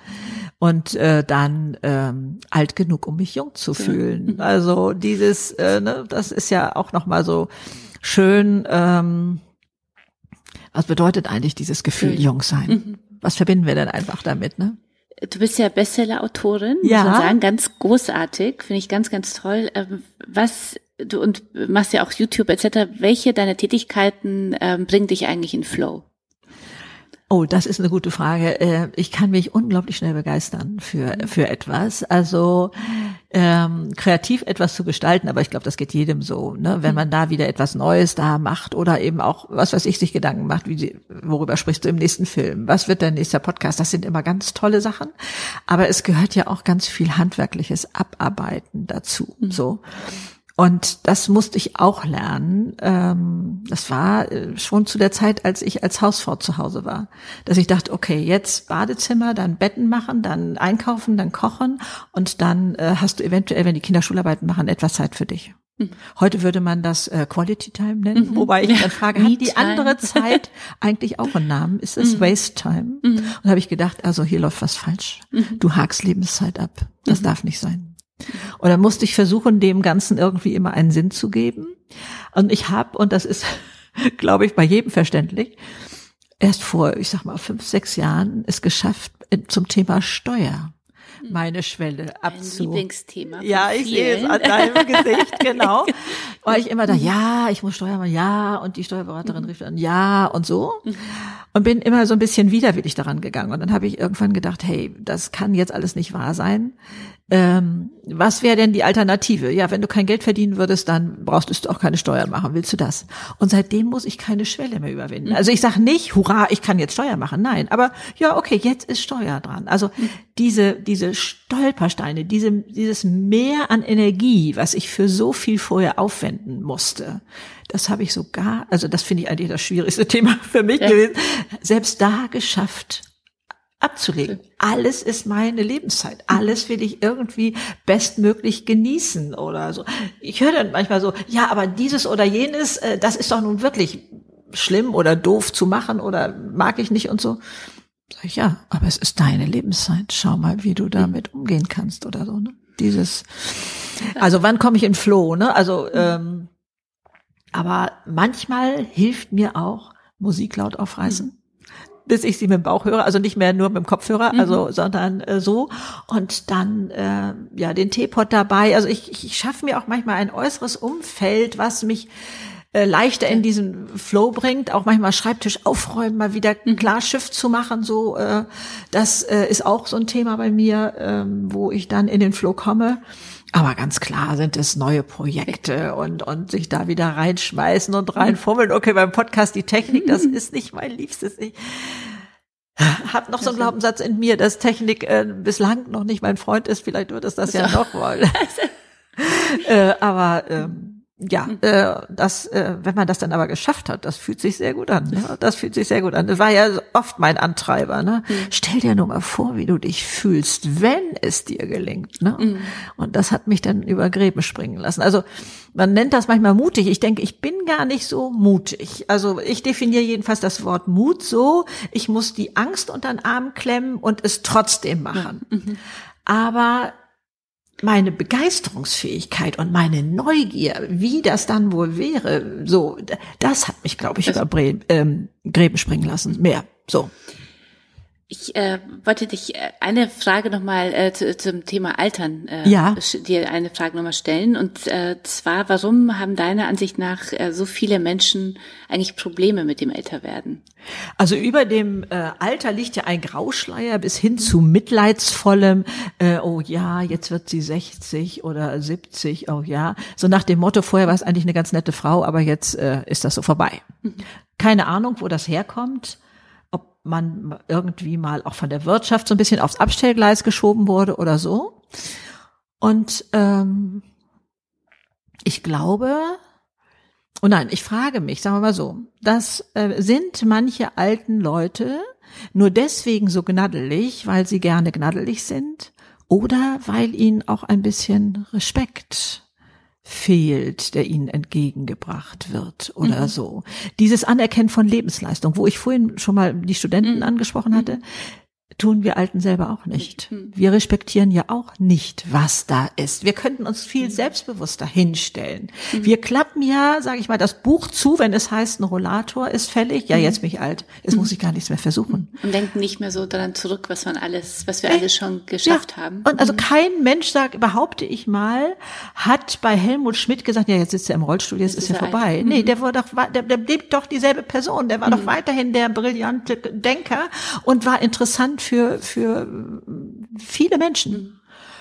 und äh, dann ähm, alt genug, um mich jung zu fühlen. Mhm. Also dieses, äh, ne, das ist ja auch noch mal so schön. Ähm, was bedeutet eigentlich dieses Gefühl, jung sein? Mhm was verbinden wir denn einfach damit, ne? Du bist ja Bestseller-Autorin, ja. muss man sagen, ganz großartig, finde ich ganz, ganz toll. Ähm, was du und machst ja auch YouTube etc. Welche deiner Tätigkeiten ähm, bringen dich eigentlich in Flow? Oh, das ist eine gute Frage. Äh, ich kann mich unglaublich schnell begeistern für für etwas. Also ähm, kreativ etwas zu gestalten, aber ich glaube, das geht jedem so. Ne? Wenn man da wieder etwas Neues da macht oder eben auch, was weiß ich, sich Gedanken macht, wie sie, worüber sprichst du im nächsten Film? Was wird dein nächster Podcast? Das sind immer ganz tolle Sachen. Aber es gehört ja auch ganz viel handwerkliches Abarbeiten dazu. Mhm. So. Und das musste ich auch lernen. Ähm, das war äh, schon zu der Zeit, als ich als Hausfrau zu Hause war, dass ich dachte, okay, jetzt Badezimmer, dann Betten machen, dann einkaufen, dann kochen und dann äh, hast du eventuell, wenn die Kinder Schularbeiten machen, etwas Zeit für dich. Mhm. Heute würde man das äh, Quality Time nennen, mhm. wobei ich dann frage, hat die andere Zeit eigentlich auch einen Namen? Ist es mhm. Waste Time? Mhm. Und habe ich gedacht, also hier läuft was falsch. Du hakst Lebenszeit ab. Das darf nicht sein. Und dann musste ich versuchen, dem Ganzen irgendwie immer einen Sinn zu geben. Und ich habe, und das ist, glaube ich, bei jedem verständlich, erst vor, ich sag mal, fünf, sechs Jahren es geschafft zum Thema Steuer meine Schwelle abzu. Ein Lieblingsthema. Ja, ich sehe es an deinem Gesicht, genau. Weil ich immer da, ja, ich muss Steuern machen, ja, und die Steuerberaterin rief dann, ja, und so. Und bin immer so ein bisschen widerwillig daran gegangen. Und dann habe ich irgendwann gedacht, hey, das kann jetzt alles nicht wahr sein. Ähm, was wäre denn die Alternative? Ja, wenn du kein Geld verdienen würdest, dann brauchst du auch keine Steuern machen. Willst du das? Und seitdem muss ich keine Schwelle mehr überwinden. Also ich sage nicht, hurra, ich kann jetzt Steuer machen. Nein, aber ja, okay, jetzt ist Steuer dran. Also diese, diese Stolpersteine, diese, dieses Mehr an Energie, was ich für so viel vorher aufwenden musste, das habe ich sogar, also das finde ich eigentlich das schwierigste Thema für mich ja. gewesen, selbst da geschafft abzulegen. Alles ist meine Lebenszeit. Alles will ich irgendwie bestmöglich genießen oder so. Ich höre dann manchmal so, ja, aber dieses oder jenes, äh, das ist doch nun wirklich schlimm oder doof zu machen oder mag ich nicht und so. Sag ich, ja, aber es ist deine Lebenszeit. Schau mal, wie du damit umgehen kannst oder so. Ne? Dieses, also wann komme ich in Flow? Ne? Also, ähm, aber manchmal hilft mir auch Musik laut aufreißen bis ich sie mit dem Bauch höre, also nicht mehr nur mit dem Kopfhörer, mhm. also sondern äh, so und dann äh, ja den Teepot dabei. Also ich, ich, ich schaffe mir auch manchmal ein äußeres Umfeld, was mich äh, leichter in diesen Flow bringt, auch manchmal Schreibtisch aufräumen, mal wieder mhm. klar Schiff zu machen, so äh, das äh, ist auch so ein Thema bei mir, äh, wo ich dann in den Flow komme. Aber ganz klar sind es neue Projekte und, und sich da wieder reinschmeißen und reinfummeln. Okay, beim Podcast die Technik, das ist nicht mein Liebstes. Ich habe noch so einen Glaubenssatz in mir, dass Technik äh, bislang noch nicht mein Freund ist. Vielleicht wird es das ja noch mal. äh, aber ähm, ja, mhm. äh, das, äh, wenn man das dann aber geschafft hat, das fühlt sich sehr gut an. Ne? Das fühlt sich sehr gut an. Das war ja oft mein Antreiber. Ne? Mhm. Stell dir nur mal vor, wie du dich fühlst, wenn es dir gelingt. Ne? Mhm. Und das hat mich dann über Gräben springen lassen. Also man nennt das manchmal mutig. Ich denke, ich bin gar nicht so mutig. Also ich definiere jedenfalls das Wort Mut so: Ich muss die Angst unter den Arm klemmen und es trotzdem machen. Mhm. Aber meine Begeisterungsfähigkeit und meine Neugier, wie das dann wohl wäre, so, das hat mich, glaube ich, über Bre ähm, Gräben springen lassen. Mehr. So. Ich äh, wollte dich äh, eine Frage nochmal äh, zu, zum Thema Altern äh, ja. dir eine Frage nochmal stellen. Und äh, zwar, warum haben deiner Ansicht nach äh, so viele Menschen eigentlich Probleme mit dem Älterwerden? Also über dem äh, Alter liegt ja ein Grauschleier bis hin zu mitleidsvollem, äh, oh ja, jetzt wird sie 60 oder 70, oh ja. So nach dem Motto, vorher war es eigentlich eine ganz nette Frau, aber jetzt äh, ist das so vorbei. Mhm. Keine Ahnung, wo das herkommt man irgendwie mal auch von der Wirtschaft so ein bisschen aufs Abstellgleis geschoben wurde oder so. Und ähm, ich glaube, oh nein, ich frage mich, sagen wir mal so, das äh, sind manche alten Leute nur deswegen so gnaddelig, weil sie gerne gnaddelig sind oder weil ihnen auch ein bisschen Respekt fehlt, der ihnen entgegengebracht wird oder mhm. so. Dieses Anerkennen von Lebensleistung, wo ich vorhin schon mal die Studenten mhm. angesprochen hatte, mhm tun wir Alten selber auch nicht. Hm. Wir respektieren ja auch nicht, was da ist. Wir könnten uns viel hm. selbstbewusster hinstellen. Hm. Wir klappen ja, sage ich mal, das Buch zu, wenn es heißt, ein Rollator ist fällig. Ja, jetzt bin ich alt. Jetzt muss ich gar nichts mehr versuchen. Und denken nicht mehr so daran zurück, was man alles, was wir alles schon geschafft ja. haben. Und also kein Mensch sagt, behaupte ich mal, hat bei Helmut Schmidt gesagt, ja, jetzt sitzt er im Rollstuhl, jetzt ist, ist er vorbei. Alt. Nee, der war doch, der, der lebt doch dieselbe Person. Der war doch weiterhin der brillante Denker und war interessant für, für viele Menschen. Mhm.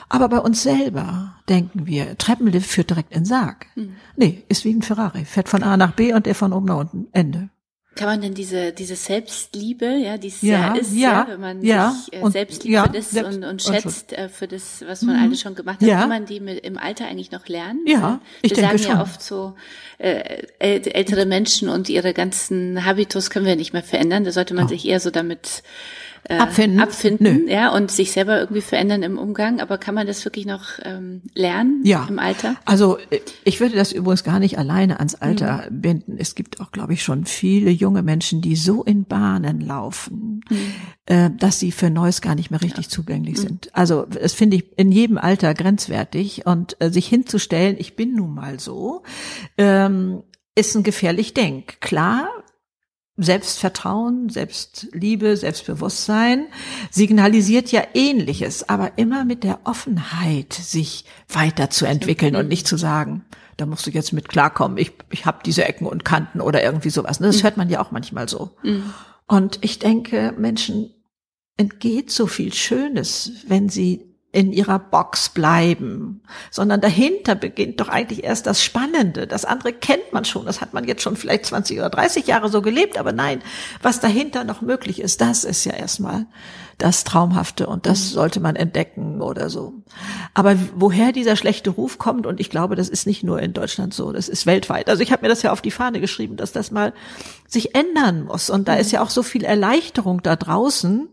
Aber bei uns selber denken wir, Treppenlift führt direkt in den Sarg. Mhm. Nee, ist wie ein Ferrari. Fährt von A nach B und der von oben nach unten. Ende. Kann man denn diese, diese Selbstliebe, ja, die es ja, ist, ja, ja, wenn man ja, sich äh, selbst liebt ja, für das selbst, und, und schätzt äh, für das, was man mhm. alles schon gemacht hat, ja. kann man die mit, im Alter eigentlich noch lernen? Ja, ich Wir denke sagen schon. ja oft so, äh, ältere Menschen und ihre ganzen Habitus können wir nicht mehr verändern. Da sollte man oh. sich eher so damit äh, abfinden, abfinden Nö. ja, und sich selber irgendwie verändern im Umgang. Aber kann man das wirklich noch ähm, lernen ja. im Alter? Also ich würde das übrigens gar nicht alleine ans Alter mhm. binden. Es gibt auch, glaube ich, schon viele junge Menschen, die so in Bahnen laufen, mhm. äh, dass sie für Neues gar nicht mehr richtig ja. zugänglich mhm. sind. Also das finde ich in jedem Alter grenzwertig und äh, sich hinzustellen, ich bin nun mal so, ähm, ist ein gefährlich Denk. Klar, Selbstvertrauen, Selbstliebe, Selbstbewusstsein signalisiert ja ähnliches, aber immer mit der Offenheit, sich weiterzuentwickeln und nicht zu sagen, da musst du jetzt mit klarkommen, ich, ich habe diese Ecken und Kanten oder irgendwie sowas. Ne? Das hört man ja auch manchmal so. Mhm. Und ich denke, Menschen entgeht so viel Schönes, wenn sie in ihrer Box bleiben, sondern dahinter beginnt doch eigentlich erst das Spannende. Das andere kennt man schon, das hat man jetzt schon vielleicht 20 oder 30 Jahre so gelebt, aber nein, was dahinter noch möglich ist, das ist ja erstmal das Traumhafte und das mhm. sollte man entdecken oder so. Aber woher dieser schlechte Ruf kommt, und ich glaube, das ist nicht nur in Deutschland so, das ist weltweit. Also ich habe mir das ja auf die Fahne geschrieben, dass das mal sich ändern muss. Und da ist ja auch so viel Erleichterung da draußen,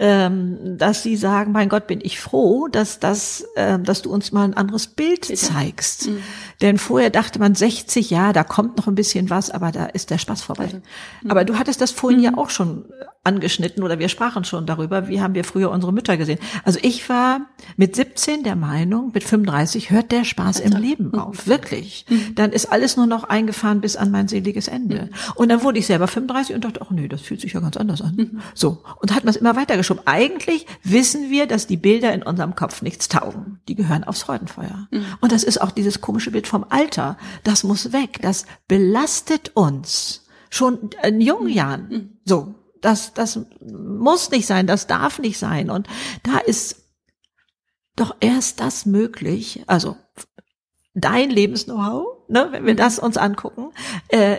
ähm, dass sie sagen, mein Gott, bin ich froh, dass das, äh, dass du uns mal ein anderes Bild zeigst. Mhm. Denn vorher dachte man 60, ja, da kommt noch ein bisschen was, aber da ist der Spaß vorbei. Mhm. Aber du hattest das vorhin mhm. ja auch schon angeschnitten oder wir sprachen schon darüber, wie haben wir früher unsere Mütter gesehen. Also ich war mit 17 der Meinung, mit 35 hört der Spaß im Leben mhm. auf, wirklich. Mhm. Dann ist alles nur noch eingefahren bis an mein seliges Ende. Mhm. Und dann wurde ich selber 35 und dachte, ach nee, das fühlt sich ja ganz anders an. So. Und hat man es immer weitergeschoben. Eigentlich wissen wir, dass die Bilder in unserem Kopf nichts taugen. Die gehören aufs Freudenfeuer. Und das ist auch dieses komische Bild vom Alter. Das muss weg. Das belastet uns schon in jungen Jahren. So, das, das muss nicht sein, das darf nicht sein. Und da ist doch erst das möglich, also dein Lebens-Know-how, ne, wenn wir mhm. das uns angucken, äh,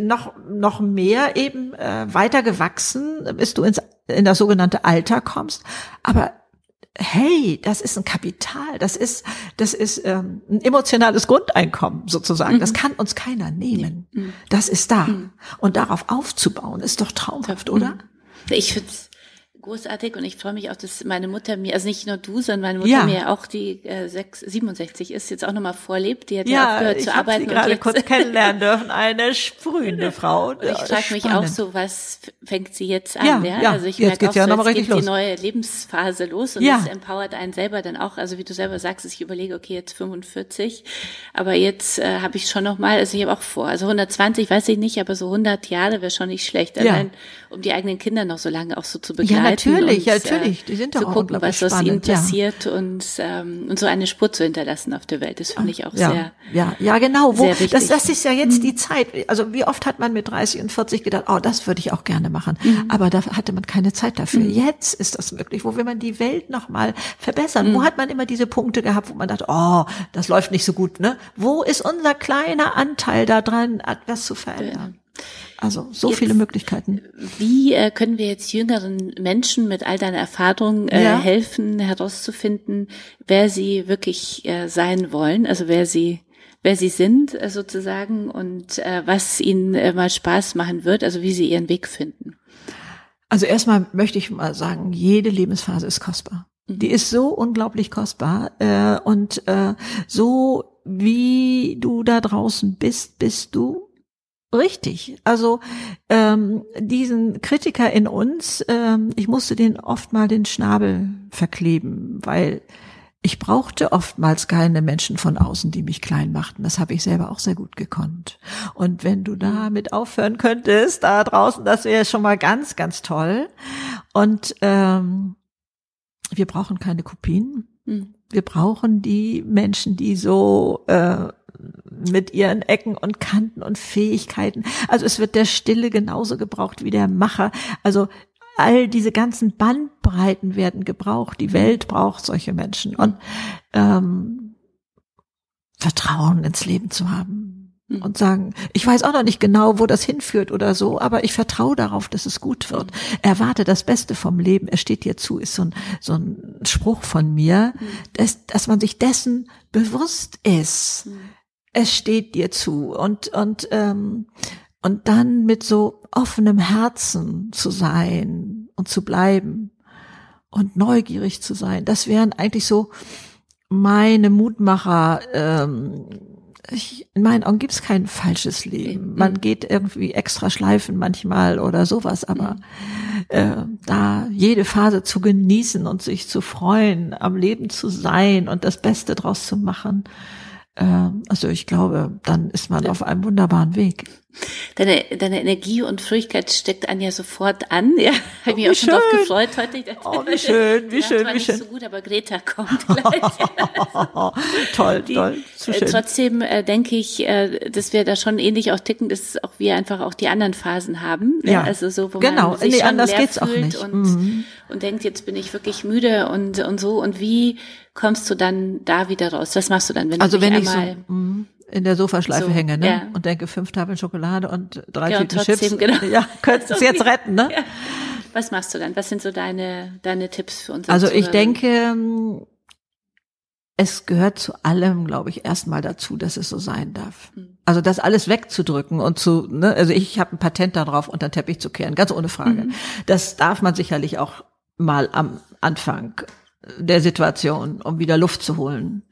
noch, noch mehr eben äh, weiter gewachsen, bis du ins, in das sogenannte Alter kommst. Aber hey, das ist ein Kapital, das ist, das ist ähm, ein emotionales Grundeinkommen sozusagen. Mhm. Das kann uns keiner nehmen. Mhm. Das ist da. Mhm. Und darauf aufzubauen, ist doch traumhaft, oder? Ich finde großartig und ich freue mich auch, dass meine Mutter mir, also nicht nur du, sondern meine Mutter ja. mir auch die äh, 6, 67 ist, jetzt auch nochmal vorlebt. Die hat ja, ja aufgehört zu arbeiten. Ich gerade kurz kennenlernen dürfen, eine sprühende Frau. Und ich frage mich auch so, was fängt sie jetzt an? Ja, ja? ja. Also ich merke auch so, jetzt geht los. die neue Lebensphase los und ja. das empowert einen selber dann auch. Also wie du selber sagst, ich überlege, okay, jetzt 45, aber jetzt äh, habe ich schon nochmal, also ich habe auch vor, also 120 weiß ich nicht, aber so 100 Jahre wäre schon nicht schlecht. Allein, um die eigenen Kinder noch so lange auch so zu begleiten natürlich, und, natürlich. Die sind doch zu gucken, was aus ihnen passiert ja. und, ähm, und so eine Spur zu hinterlassen auf der Welt. Das finde ich auch ja, sehr. Ja, ja, genau. Wo, das, das ist ja jetzt mhm. die Zeit. Also wie oft hat man mit 30 und 40 gedacht, oh, das würde ich auch gerne machen. Mhm. Aber da hatte man keine Zeit dafür. Mhm. Jetzt ist das möglich. Wo will man die Welt nochmal verbessern? Wo mhm. hat man immer diese Punkte gehabt, wo man dachte, oh, das läuft nicht so gut, ne? Wo ist unser kleiner Anteil daran, etwas zu verändern? Ja. Also so jetzt, viele Möglichkeiten. Wie äh, können wir jetzt jüngeren Menschen mit all deiner Erfahrung äh, ja. helfen, herauszufinden, wer sie wirklich äh, sein wollen, also wer sie wer sie sind äh, sozusagen und äh, was ihnen äh, mal Spaß machen wird, also wie sie ihren Weg finden. Also erstmal möchte ich mal sagen, jede Lebensphase ist kostbar. Mhm. Die ist so unglaublich kostbar und so wie du da draußen bist, bist du Richtig. Also ähm, diesen Kritiker in uns, ähm, ich musste den oft mal den Schnabel verkleben, weil ich brauchte oftmals keine Menschen von außen, die mich klein machten. Das habe ich selber auch sehr gut gekonnt. Und wenn du damit aufhören könntest, da draußen, das wäre schon mal ganz, ganz toll. Und ähm, wir brauchen keine Kopien. Hm. Wir brauchen die Menschen, die so äh, mit ihren Ecken und Kanten und Fähigkeiten. Also es wird der Stille genauso gebraucht wie der Macher. Also all diese ganzen Bandbreiten werden gebraucht. Die Welt braucht solche Menschen und ähm, Vertrauen ins Leben zu haben hm. und sagen, ich weiß auch noch nicht genau, wo das hinführt oder so, aber ich vertraue darauf, dass es gut wird. Erwarte das Beste vom Leben. Es steht dir zu, ist so ein, so ein Spruch von mir, hm. dass, dass man sich dessen bewusst ist. Hm es steht dir zu und und ähm, und dann mit so offenem Herzen zu sein und zu bleiben und neugierig zu sein. Das wären eigentlich so meine Mutmacher. Ähm, ich, in meinen Augen gibt es kein falsches Leben. Man mhm. geht irgendwie extra schleifen manchmal oder sowas, aber äh, da jede Phase zu genießen und sich zu freuen, am Leben zu sein und das Beste draus zu machen, also ich glaube, dann ist man auf einem wunderbaren Weg. Deine, deine Energie und Fröhlichkeit steckt an ja sofort an. Ja, habe mich auch schon drauf gefreut heute. Dachte, Oh, wie schön, wie schön, wie nicht schön. so gut, aber Greta kommt gleich. toll, Die, toll, zu äh, schön. trotzdem äh, denke ich, äh, dass wir da schon ähnlich auch ticken, dass auch wir einfach auch die anderen Phasen haben. Ja. Also so, wo Genau. man sich Nee, schon anders leer geht's auch fühlt nicht. Und, Mhm. und denkt, jetzt bin ich wirklich müde und, und so. Und wie kommst du dann da wieder raus? Was machst du dann, wenn Also du wenn ich einmal so mm, in der Sofaschleife So, hänge, ne? ja. Und denke, fünf Tafeln Schokolade und drei Ja, Tüten trotzdem, Chips. genau. Ja, könntest es jetzt retten, ne? Ja. Was machst du dann? Was sind so deine, deine Tipps für uns? Also ich denke, es gehört zu allem, glaube ich, erstmal dazu, dass es so sein darf. Hm. Also das alles wegzudrücken und zu, ne, also ich habe ein Patent darauf, unter den Teppich zu kehren, ganz ohne Frage. Mhm. Das darf man sicherlich auch mal am Anfang der Situation, um wieder Luft zu holen.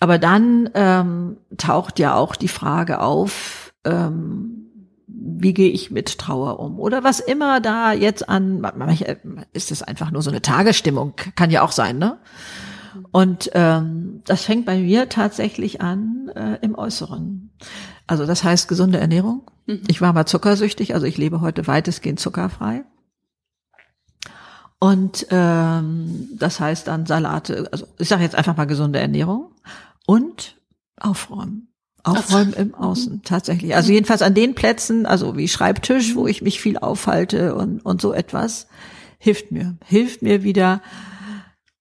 Aber dann ähm, taucht ja auch die Frage auf, ähm, wie gehe ich mit Trauer um? Oder was immer da jetzt an, manchmal ist es einfach nur so eine Tagesstimmung, kann ja auch sein, ne? Und ähm, das fängt bei mir tatsächlich an äh, im Äußeren. Also das heißt gesunde Ernährung. Mhm. Ich war mal zuckersüchtig, also ich lebe heute weitestgehend zuckerfrei. Und ähm, das heißt dann Salate, also ich sage jetzt einfach mal gesunde Ernährung und aufräumen. Aufräumen im Außen, tatsächlich. Also jedenfalls an den Plätzen, also wie Schreibtisch, wo ich mich viel aufhalte und, und so etwas, hilft mir. Hilft mir wieder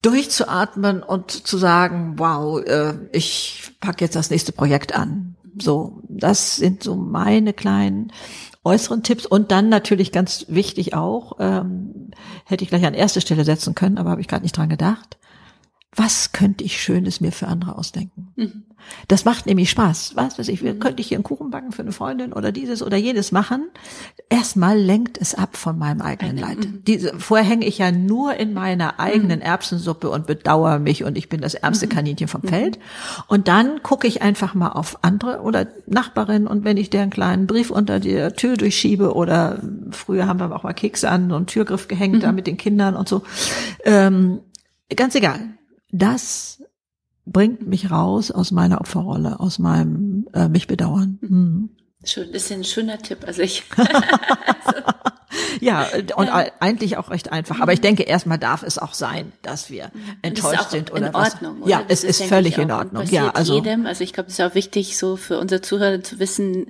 durchzuatmen und zu sagen, wow, äh, ich pack jetzt das nächste Projekt an. So, das sind so meine kleinen äußeren Tipps und dann natürlich ganz wichtig auch, ähm, hätte ich gleich an erste Stelle setzen können, aber habe ich gerade nicht dran gedacht. Was könnte ich Schönes mir für andere ausdenken? Mhm. Das macht nämlich Spaß. Was weiß ich, könnte ich hier einen Kuchen backen für eine Freundin oder dieses oder jenes machen. Erstmal lenkt es ab von meinem eigenen Leid. Diese, vorher hänge ich ja nur in meiner eigenen Erbsensuppe und bedauere mich und ich bin das ärmste Kaninchen vom Feld. Und dann gucke ich einfach mal auf andere oder Nachbarin und wenn ich der einen kleinen Brief unter der Tür durchschiebe oder früher haben wir auch mal Kekse an und Türgriff gehängt da mit den Kindern und so. Ähm, ganz egal. Das bringt mich raus aus meiner Opferrolle, aus meinem äh, mich bedauern. Mhm. Schön, das ist ein schöner Tipp. Also ich, Ja, und eigentlich auch recht einfach. Aber ich denke, erstmal darf es auch sein, dass wir das enttäuscht ist sind in oder was. Ordnung. Oder? Ja, Das es ist, denke völlig in. Ordnung. Ja, also jedem. Also ich glaube, es ist auch wichtig, so für unsere Zuhörer zu wissen,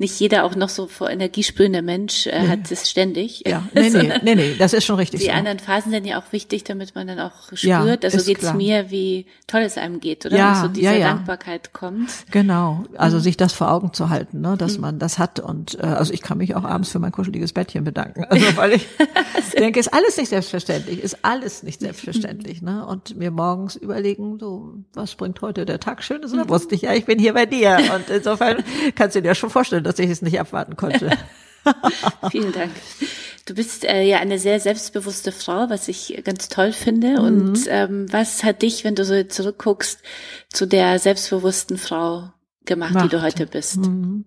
nicht jeder auch noch so vor Energie sprühender Mensch äh, hat es ständig. ja, nee, nee, nee, nee, das ist schon richtig. Die so. anderen Phasen sind ja auch wichtig, damit man dann auch spürt, Ja, also ist geht's klar. mir, wie toll es einem geht, oder? Ja, Und so diese ja, ja. Dankbarkeit kommt. Genau, also Mhm. sich das vor Augen zu halten, ne, dass man das hat und äh, also ich kann mich auch abends für mein kuscheliges Bettchen bedanken, also weil ich denke, ist alles nicht selbstverständlich, ist alles nicht selbstverständlich, ne und mir morgens überlegen, so was bringt heute der Tag Schönes, Mhm. oder wusste ich ja, ich bin hier bei dir und insofern kannst du dir schon vorstellen, dass ich es nicht abwarten konnte. Vielen Dank. Du bist äh, ja eine sehr selbstbewusste Frau, was ich ganz toll Mhm. finde. Und ähm, was hat dich, wenn du so zurückguckst, zu der selbstbewussten Frau gemacht, die du Macht. heute bist? Mhm.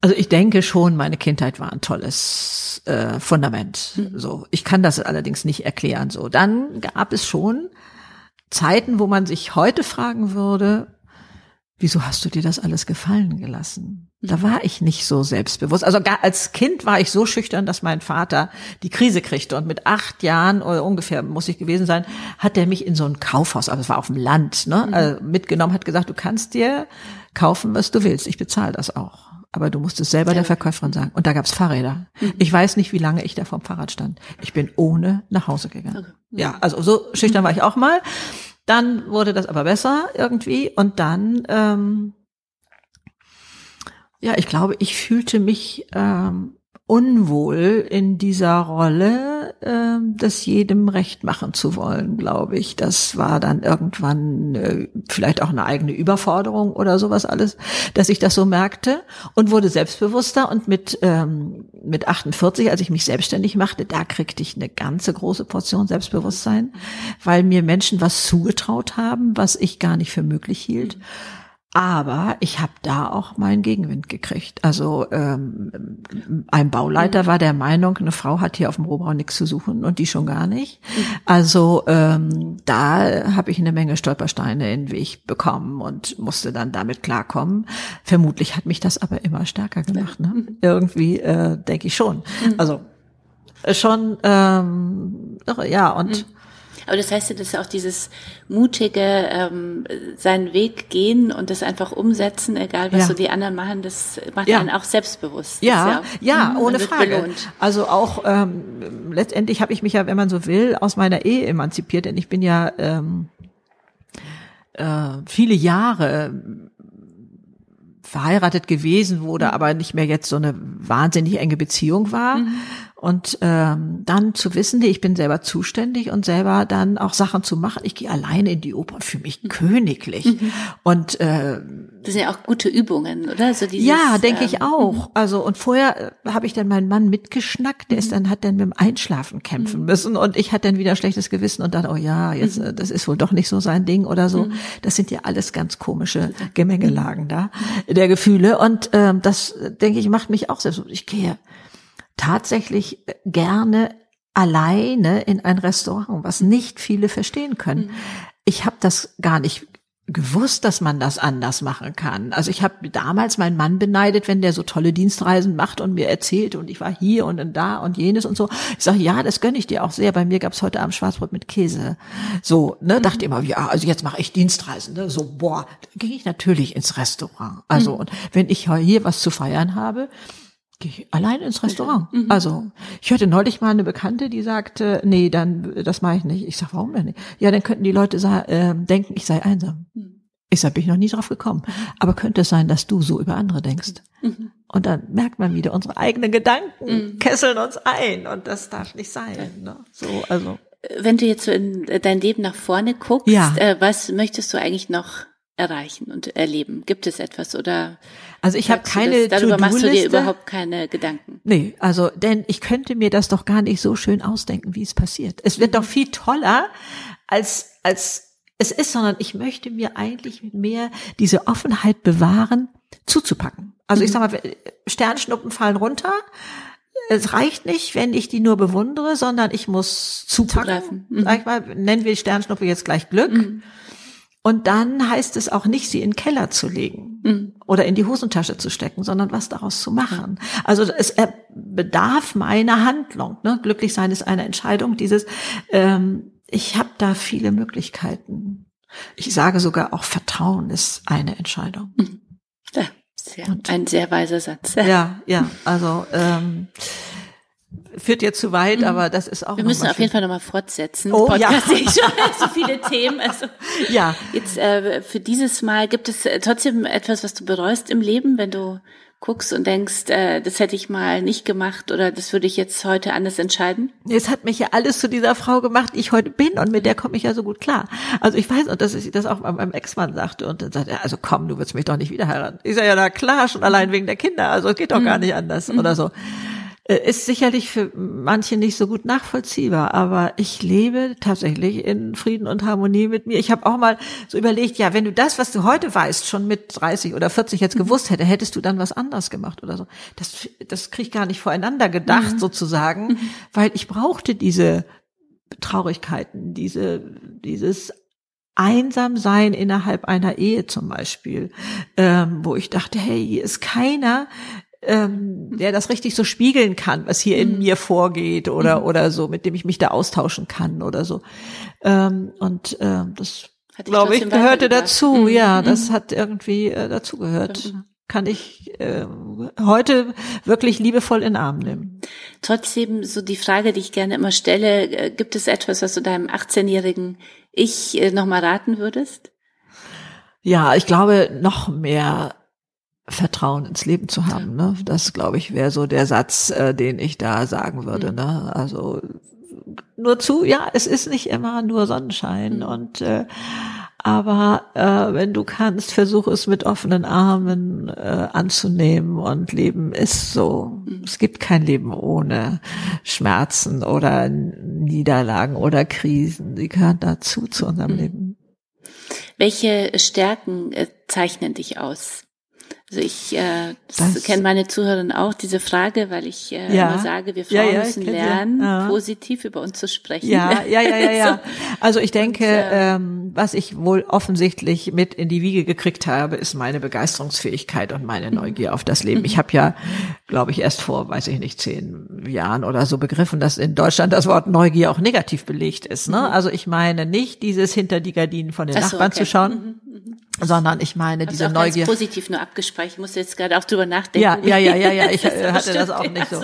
Also ich denke schon, meine Kindheit war ein tolles äh, Fundament. Mhm. So, ich kann das allerdings nicht erklären. So, dann gab es schon Zeiten, wo man sich heute fragen würde: Wieso hast du dir das alles gefallen gelassen? Mhm. Da war ich nicht so selbstbewusst. Also gar als Kind war ich so schüchtern, dass mein Vater die Krise kriegte und mit acht Jahren oder ungefähr muss ich gewesen sein, hat er mich in so ein Kaufhaus, aber es war auf dem Land, Mhm. ne, äh, mitgenommen, hat gesagt, du kannst dir kaufen, was du willst. Ich bezahle das auch. Aber du musst es selber der Verkäuferin sagen. Und da gab's Fahrräder. Mhm. Ich weiß nicht, wie lange ich da vom Fahrrad stand. Ich bin ohne nach Hause gegangen. Ja, also so schüchtern war ich auch mal. Dann wurde das aber besser irgendwie. Und dann, ähm, ja, ich glaube, ich fühlte mich ähm, unwohl in dieser Rolle, ähm, das jedem recht machen zu wollen, glaube ich. Das war dann irgendwann äh, vielleicht auch eine eigene Überforderung oder sowas alles, dass ich das so merkte und wurde selbstbewusster und mit ähm, mit 48, als ich mich selbstständig machte, da kriegte ich eine ganze große Portion Selbstbewusstsein, weil mir Menschen was zugetraut haben, was ich gar nicht für möglich hielt. Aber ich habe da auch meinen Gegenwind gekriegt. Also ähm, ein Bauleiter war der Meinung, eine Frau hat hier auf dem Rohbau nichts zu suchen und die schon gar nicht. Also ähm, da habe ich eine Menge Stolpersteine in den Weg bekommen und musste dann damit klarkommen. Vermutlich hat mich das aber immer stärker gemacht. Ne? Irgendwie äh, denke ich schon. Also schon ähm, ja und aber das heißt ja, dass auch dieses mutige ähm, seinen Weg gehen und das einfach umsetzen, egal was Ja. so die anderen machen, das macht Ja. einen auch selbstbewusst. Ja, ist ja, mhm, ohne Frage. Belohnt. Also auch ähm, letztendlich habe ich mich ja, wenn man so will, aus meiner Ehe emanzipiert, denn ich bin ja ähm, äh, viele Jahre verheiratet gewesen, wo da aber nicht mehr jetzt so eine wahnsinnig enge Beziehung war. Und ähm, dann zu wissen, nee, ich bin selber zuständig und selber dann auch Sachen zu machen. Ich gehe alleine in die Oper und fühle mich königlich. Und äh, Das sind ja auch gute Übungen, oder? So dieses, ja, denke ich ähm, auch. Also und vorher äh, habe ich dann meinen Mann mitgeschnackt, der ist dann hat dann mit dem Einschlafen kämpfen müssen und ich hatte dann wieder schlechtes Gewissen und dann oh ja, jetzt äh, das ist wohl doch nicht so sein Ding oder so. Das sind ja alles ganz komische Gemengelagen da der Gefühle und ähm, das äh, denke ich macht mich auch selbst. Ich gehe tatsächlich äh, gerne alleine in ein Restaurant, was nicht viele verstehen können. Ich habe das gar nicht gewusst, dass man das anders machen kann. Also ich habe damals meinen Mann beneidet, wenn der so tolle Dienstreisen macht und mir erzählt und ich war hier und da und jenes und so. Ich sage, ja, das gönne ich dir auch sehr. Bei mir gab's heute Abend Schwarzbrot mit Käse. So, ne, dachte immer, ja, also jetzt mache ich Dienstreisen. Ne? So, boah, dann ging ich natürlich ins Restaurant. Also und wenn ich hier was zu feiern habe, gehe ich allein ins Restaurant. Also, ich hörte neulich mal eine Bekannte, die sagte, nee, dann, das mache ich nicht. Ich sag, warum denn nicht? Ja, dann könnten die Leute ähm, denken, ich sei einsam. Ich sag, bin ich noch nie drauf gekommen. Aber könnte es sein, dass du so über andere denkst? Und dann merkt man wieder, unsere eigenen Gedanken kesseln uns ein und das darf nicht sein. Ne? So, also. Wenn du jetzt so in dein Leben nach vorne guckst, Ja. äh, was möchtest du eigentlich noch erreichen und erleben? Gibt es etwas oder Also ich habe keine das, darüber machst du dir überhaupt keine Gedanken? Nee, also, denn ich könnte mir das doch gar nicht so schön ausdenken, wie es passiert. Es wird doch viel toller, als, als es ist, sondern ich möchte mir eigentlich mehr diese Offenheit bewahren, zuzupacken. Also ich sag mal, Sternschnuppen fallen runter. Es reicht nicht, wenn ich die nur bewundere, sondern ich muss zupacken. Mhm. Sag ich mal, nennen wir die Sternschnuppe jetzt gleich Glück. Und dann heißt es auch nicht, sie in den Keller zu legen Mhm. oder in die Hosentasche zu stecken, sondern was daraus zu machen. Also es bedarf meiner Handlung. Ne? Glücklich sein ist eine Entscheidung. Dieses, ähm, ich habe da viele Möglichkeiten. Ich sage sogar auch Vertrauen ist eine Entscheidung. Ja, sehr, ein sehr weiser Satz. Ja. Ja, ja. Also ähm, führt jetzt zu weit, aber das ist auch. Mhm. Wir müssen auf jeden. Fall nochmal fortsetzen. Oh, Podcast ja. ich schon so viele Themen. Also Ja. jetzt äh, für dieses Mal gibt es äh, trotzdem etwas, was du bereust im Leben, wenn du guckst und denkst, äh, das hätte ich mal nicht gemacht oder das würde ich jetzt heute anders entscheiden? Es hat mich ja alles zu dieser Frau gemacht, die ich heute bin und mit der komme ich ja so gut klar. Also ich weiß, und dass ich das auch mal meinem Ex-Mann sagte und dann sagte er, also komm, du willst mich doch nicht wieder heiraten. Ich sage, ja, na klar, schon allein wegen der Kinder, also es geht doch gar nicht anders oder so. Äh, Ist sicherlich für manche nicht so gut nachvollziehbar, aber ich lebe tatsächlich in Frieden und Harmonie mit mir. Ich habe auch mal so überlegt, ja, wenn du das, was du heute weißt, schon mit 30 oder 40 jetzt gewusst hätte, hättest du dann was anders gemacht oder so. Das, das krieg ich gar nicht voreinander gedacht sozusagen, weil ich brauchte diese Traurigkeiten, diese, dieses Einsamsein innerhalb einer Ehe zum Beispiel, ähm, wo ich dachte, hey, hier ist keiner, ähm, der das richtig so spiegeln kann, was hier in mir vorgeht oder oder so, mit dem ich mich da austauschen kann oder so. Ähm, und ähm, das glaube ich gehörte dazu. Mhm. Ja, Mhm. das hat irgendwie äh, dazu gehört. Kann ich äh, heute wirklich liebevoll in den Arm nehmen. Trotzdem so die Frage, die ich gerne immer stelle, äh, gibt es etwas, was du deinem 18-jährigen Ich äh, nochmal raten würdest? Ja, ich glaube, noch mehr Vertrauen ins Leben zu haben. Ne? Das, glaube ich, wäre so der Satz, äh, den ich da sagen würde. Ne? Also nur zu, ja, es ist nicht immer nur Sonnenschein und äh, aber äh, wenn du kannst, versuche es mit offenen Armen äh, anzunehmen und Leben ist so. Es gibt kein Leben ohne Schmerzen oder Niederlagen oder Krisen. Die gehören dazu zu unserem Leben. Welche Stärken äh, zeichnen dich aus? Also ich äh, kenne meine Zuhörerin auch diese Frage, weil ich äh, ja. immer sage, wir Frauen ja, ja, müssen lernen, positiv über uns zu sprechen. Ja, ja, ja, ja, ja. Also ich denke, Und, äh, ähm, was ich wohl offensichtlich mit in die Wiege gekriegt habe, ist meine Begeisterungsfähigkeit und meine Neugier auf das Leben. Ich habe ja, glaube ich, erst vor, weiß ich nicht, zehn Jahren oder so begriffen, dass in Deutschland das Wort Neugier auch negativ belegt ist. Ne? Mhm. Also ich meine nicht dieses hinter die Gardinen von den so, Nachbarn okay. zu schauen. Mhm sondern ich meine Hast diese du auch Neugier. Positiv nur abgespeichert. Ich musste jetzt gerade auch drüber nachdenken. Ja, ja, ja, ja, ja. Ich äh, hatte das auch nicht so.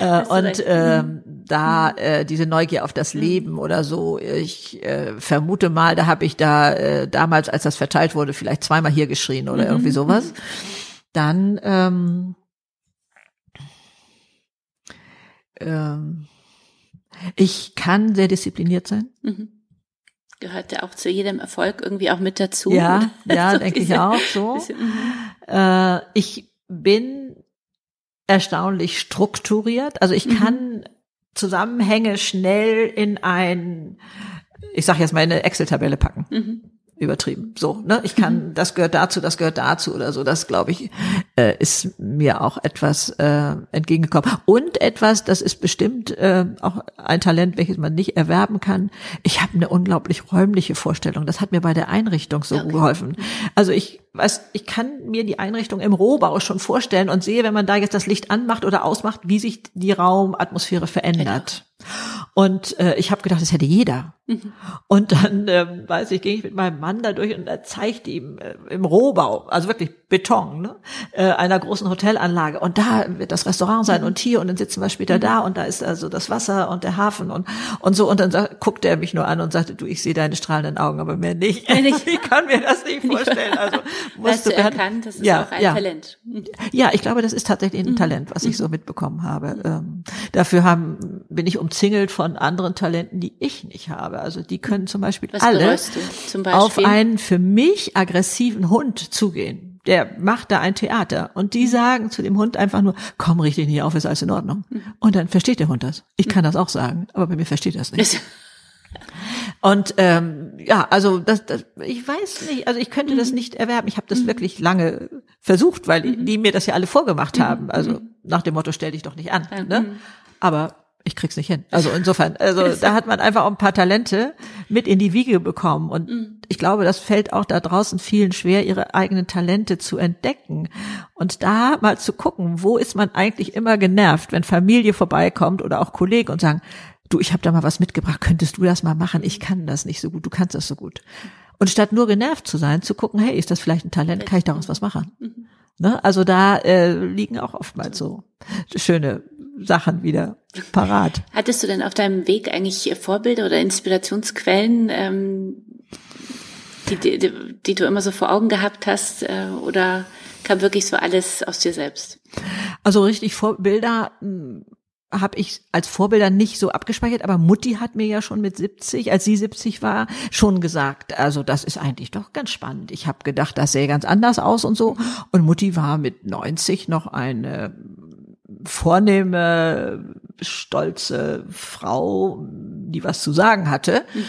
Äh, und ähm, da äh, diese Neugier auf das mhm. Leben oder so. Ich äh, vermute mal, da habe ich da äh, damals, als das verteilt wurde, vielleicht zweimal hier geschrien oder irgendwie mhm. sowas. Dann ähm, ähm, ich kann sehr diszipliniert sein. Mhm gehört ja auch zu jedem Erfolg irgendwie auch mit dazu. Ja, ja, so denke ich auch so. Mhm. Äh, ich bin erstaunlich strukturiert. Also ich mhm. kann Zusammenhänge schnell in ein, ich sage jetzt mal eine Excel-Tabelle packen. Mhm übertrieben. So, ne? Ich kann, mhm. das gehört dazu, das gehört dazu oder so. Das glaube ich, äh, ist mir auch etwas äh, entgegengekommen. Und etwas, das ist bestimmt äh, auch ein Talent, welches man nicht erwerben kann. Ich habe eine unglaublich räumliche Vorstellung. Das hat mir bei der Einrichtung so okay. geholfen. Also ich weiß, ich kann mir die Einrichtung im Rohbau schon vorstellen und sehe, wenn man da jetzt das Licht anmacht oder ausmacht, wie sich die Raumatmosphäre verändert. Genau. Und äh, ich habe gedacht, das hätte jeder. Mhm. Und dann, ähm, weiß ich, ging ich mit meinem Mann da durch und er zeigte ihm äh, im Rohbau, also wirklich Beton, ne, äh, einer großen Hotelanlage. Und da wird das Restaurant sein mhm. und hier und dann sitzen wir später mhm. da und da ist also das Wasser und der Hafen und und so. Und dann sagt, guckte er mich nur an und sagte, du, ich sehe deine strahlenden Augen, aber mehr nicht. ich kann mir das nicht vorstellen. Also musst Hast du erkannt, das ist ja, auch ein ja. Talent. Ja, ich glaube, das ist tatsächlich ein mhm. Talent, was ich so mitbekommen habe. Ähm, dafür haben, bin ich umzingelt von anderen Talenten, die ich nicht habe. Also die können zum Beispiel Was alle zum Beispiel? auf einen für mich aggressiven Hund zugehen. Der macht da ein Theater und die sagen zu dem Hund einfach nur, komm richtig nicht auf, ist alles in Ordnung. Mhm. Und dann versteht der Hund das. Ich kann das auch sagen, aber bei mir versteht das nicht. Und ähm, ja, also das, das, ich weiß nicht, also ich könnte das mhm. nicht erwerben. Ich habe das mhm. wirklich lange versucht, weil die, die mir das ja alle vorgemacht haben. Also nach dem Motto, stell dich doch nicht an. Ne? Aber ich krieg's nicht hin. Also insofern, also da hat man einfach auch ein paar Talente mit in die Wiege bekommen. Und mhm. ich glaube, das fällt auch da draußen vielen schwer, ihre eigenen Talente zu entdecken. Und da mal zu gucken, wo ist man eigentlich immer genervt, wenn Familie vorbeikommt oder auch Kollegen und sagen, du, ich habe da mal was mitgebracht, könntest du das mal machen? Ich kann das nicht so gut, du kannst das so gut. Und statt nur genervt zu sein, zu gucken, hey, ist das vielleicht ein Talent, kann ich daraus was machen? Mhm. Ne? Also da äh, liegen auch oftmals so schöne Sachen wieder parat. Hattest du denn auf deinem Weg eigentlich Vorbilder oder Inspirationsquellen, ähm, die, die, die du immer so vor Augen gehabt hast, äh, oder kam wirklich so alles aus dir selbst? Also richtig Vorbilder hm, habe ich als Vorbilder nicht so abgespeichert, aber Mutti hat mir ja schon mit 70, als sie 70 war, schon gesagt, also das ist eigentlich doch ganz spannend. Ich habe gedacht, das sähe ganz anders aus und so. Und Mutti war mit 90 noch eine vornehme, stolze Frau, die was zu sagen hatte. Mhm.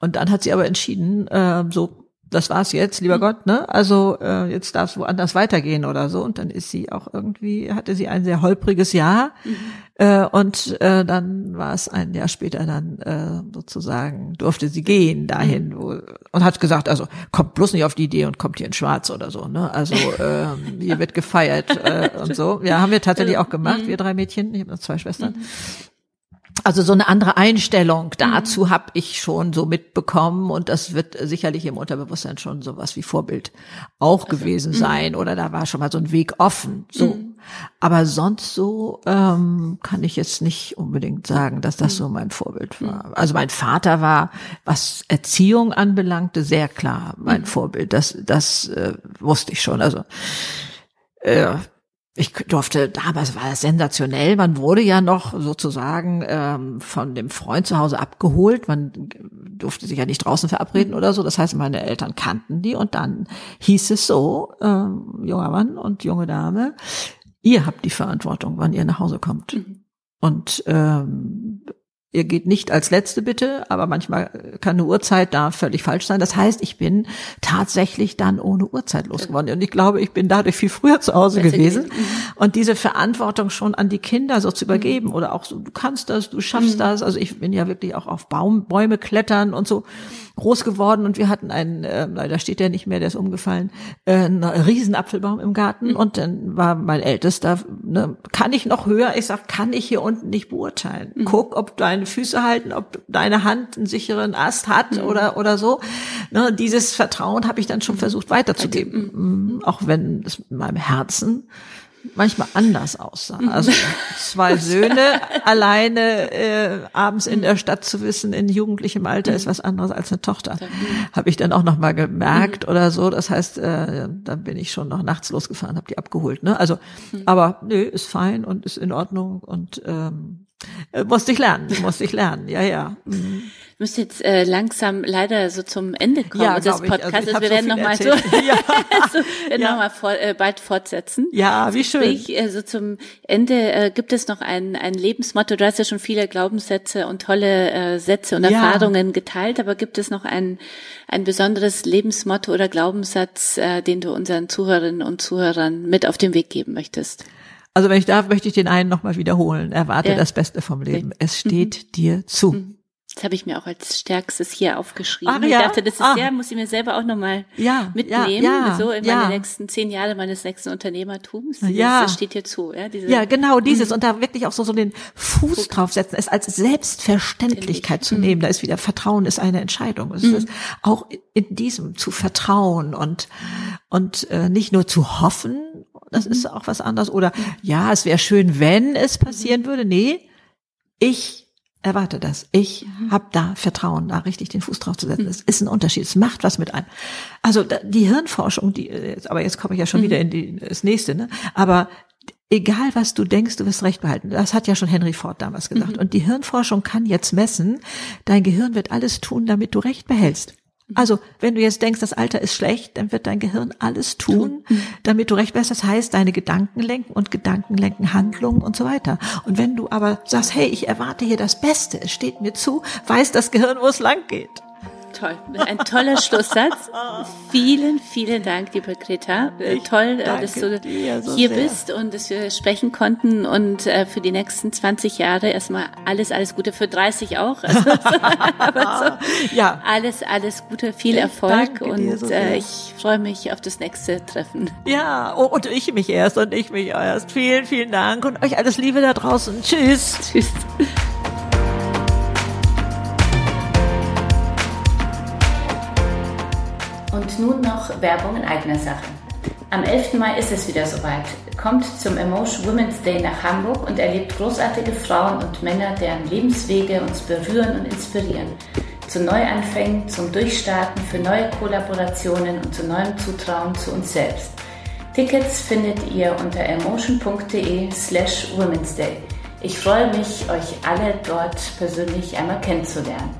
Und dann hat sie aber entschieden, äh, so, das war's jetzt, lieber mhm. Gott, ne? Also äh, jetzt darf es woanders weitergehen oder so. Und dann ist sie auch irgendwie, hatte sie ein sehr holpriges Jahr. Mhm. Äh, und äh, dann war es ein Jahr später dann äh, sozusagen, durfte sie gehen dahin mhm. wo, und hat gesagt, also kommt bloß nicht auf die Idee und kommt hier in Schwarz oder so. Ne? Also äh, hier wird gefeiert äh, und so. Ja, haben wir tatsächlich auch gemacht, mhm. wir drei Mädchen. Ich habe noch zwei Schwestern. Mhm. Also so eine andere Einstellung dazu mhm. habe ich schon so mitbekommen und das wird sicherlich im Unterbewusstsein schon sowas wie Vorbild auch also, gewesen mh. sein oder da war schon mal so ein Weg offen. So, mhm. Aber sonst so ähm, kann ich jetzt nicht unbedingt sagen, dass das so mein Vorbild war. Also mein Vater war, was Erziehung anbelangte, sehr klar mein mhm. Vorbild. Das, das äh, wusste ich schon. Also äh, ich durfte, damals war das sensationell, man wurde ja noch sozusagen ähm, von dem Freund zu Hause abgeholt, man durfte sich ja nicht draußen verabreden oder so, das heißt, meine Eltern kannten die und dann hieß es so, ähm, junger Mann und junge Dame, ihr habt die Verantwortung, wann ihr nach Hause kommt. Mhm. Und ähm, ihr geht nicht als Letzte bitte, aber manchmal kann eine Uhrzeit da völlig falsch sein. Das heißt, ich bin tatsächlich dann ohne Uhrzeit losgeworden. Und ich glaube, ich bin dadurch viel früher zu Hause gewesen. Mhm. Und diese Verantwortung schon an die Kinder so zu übergeben oder auch so, du kannst das, du schaffst mhm. das. Also ich bin ja wirklich auch auf Baum, Bäume klettern und so groß geworden und wir hatten einen, äh, leider steht der nicht mehr, der ist umgefallen, äh, einen Riesenapfelbaum im Garten mhm. und dann war mein Ältester, ne, kann ich noch höher? Ich sag, kann ich hier unten nicht beurteilen. Mhm. Guck, ob deine Füße halten, ob deine Hand einen sicheren Ast hat mhm. oder oder so. Ne, dieses Vertrauen habe ich dann schon versucht weiterzugeben, auch wenn es in meinem Herzen manchmal anders aussah. Mhm. Also zwei Söhne alleine äh, abends in der Stadt zu wissen, in jugendlichem Alter ist was anderes als eine Tochter. Habe ich dann auch noch mal gemerkt mhm. oder so. Das heißt, äh, dann bin ich schon noch nachts losgefahren, habe die abgeholt. Ne? Also, mhm. aber nö, ist fein und ist in Ordnung und ähm, äh, musste ich lernen, musste ich lernen. Ja, ja. Mhm müssen jetzt äh, langsam leider so zum Ende kommen ja, unseres Podcasts. Also, also wir werden so nochmal so, ja. so, werden ja. noch mal vor, äh, bald fortsetzen. Ja, wie schön. Ich, äh, so zum Ende äh, gibt es noch ein, ein Lebensmotto. Du hast ja schon viele Glaubenssätze und tolle äh, Sätze und Erfahrungen geteilt, aber gibt es noch ein, ein besonderes Lebensmotto oder Glaubenssatz, äh, den du unseren Zuhörerinnen und Zuhörern mit auf den Weg geben möchtest? Also wenn ich darf, möchte ich den einen nochmal wiederholen. Erwarte ja. das Beste vom Leben. Es steht mhm. dir zu. Mhm. Das habe ich mir auch als stärkstes hier aufgeschrieben. Ach, ja? Ich dachte, das ist ah. ja, muss ich mir selber auch nochmal ja, mitnehmen, ja, ja, so in meine nächsten zehn Jahre meines nächsten Unternehmertums. Ja. Das steht hier zu. Ja, diese, ja genau dieses. Mhm. Und da wirklich auch so, so den Fuß draufsetzen, es als Selbstverständlichkeit zu nehmen. Da ist wieder Vertrauen ist eine Entscheidung. Es ist mhm. auch in diesem zu vertrauen und, und äh, nicht nur zu hoffen, das mhm. ist auch was anderes. Oder ja, es wäre schön, wenn es passieren würde. Nee, ich erwarte das. Ich mhm. habe da Vertrauen, da richtig den Fuß drauf zu setzen. Es mhm. ist ein Unterschied. Es macht was mit einem. Also die Hirnforschung, die, äh, aber jetzt komme ich ja schon mhm. wieder in die, das nächste, ne? Aber egal was du denkst, du wirst recht behalten. Das hat ja schon Henry Ford damals gesagt. Mhm. Und die Hirnforschung kann jetzt messen, dein Gehirn wird alles tun, damit du recht behältst. Also, wenn du jetzt denkst, das Alter ist schlecht, dann wird dein Gehirn alles tun, damit du recht wärst. Das heißt, deine Gedanken lenken und Gedanken lenken Handlungen und so weiter. Und wenn du aber sagst, hey, ich erwarte hier das Beste, es steht mir zu, weiß das Gehirn, wo es lang geht toll. Ein toller Schlusssatz. vielen, vielen Dank, liebe Greta. Äh, ich toll, äh, dass du so hier sehr. bist und dass wir sprechen konnten und äh, für die nächsten 20 Jahre erstmal alles, alles Gute, für 30 auch. Also, so, ja. Alles, alles Gute, viel Erfolg und so ich freue mich auf das nächste Treffen. Ja, oh, und ich mich erst und ich mich erst. Vielen, vielen Dank und euch alles Liebe da draußen. Tschüss. Tschüss. Und nun noch Werbung in eigener Sache. Am 11. Mai ist es wieder soweit. Kommt zum Emotion Women's Day nach Hamburg und erlebt großartige Frauen und Männer, deren Lebenswege uns berühren und inspirieren. Zu Neuanfängen, zum Durchstarten, für neue Kollaborationen und zu neuem Zutrauen zu uns selbst. Tickets findet ihr unter emotion.de slash Women's Day. Ich freue mich, euch alle dort persönlich einmal kennenzulernen.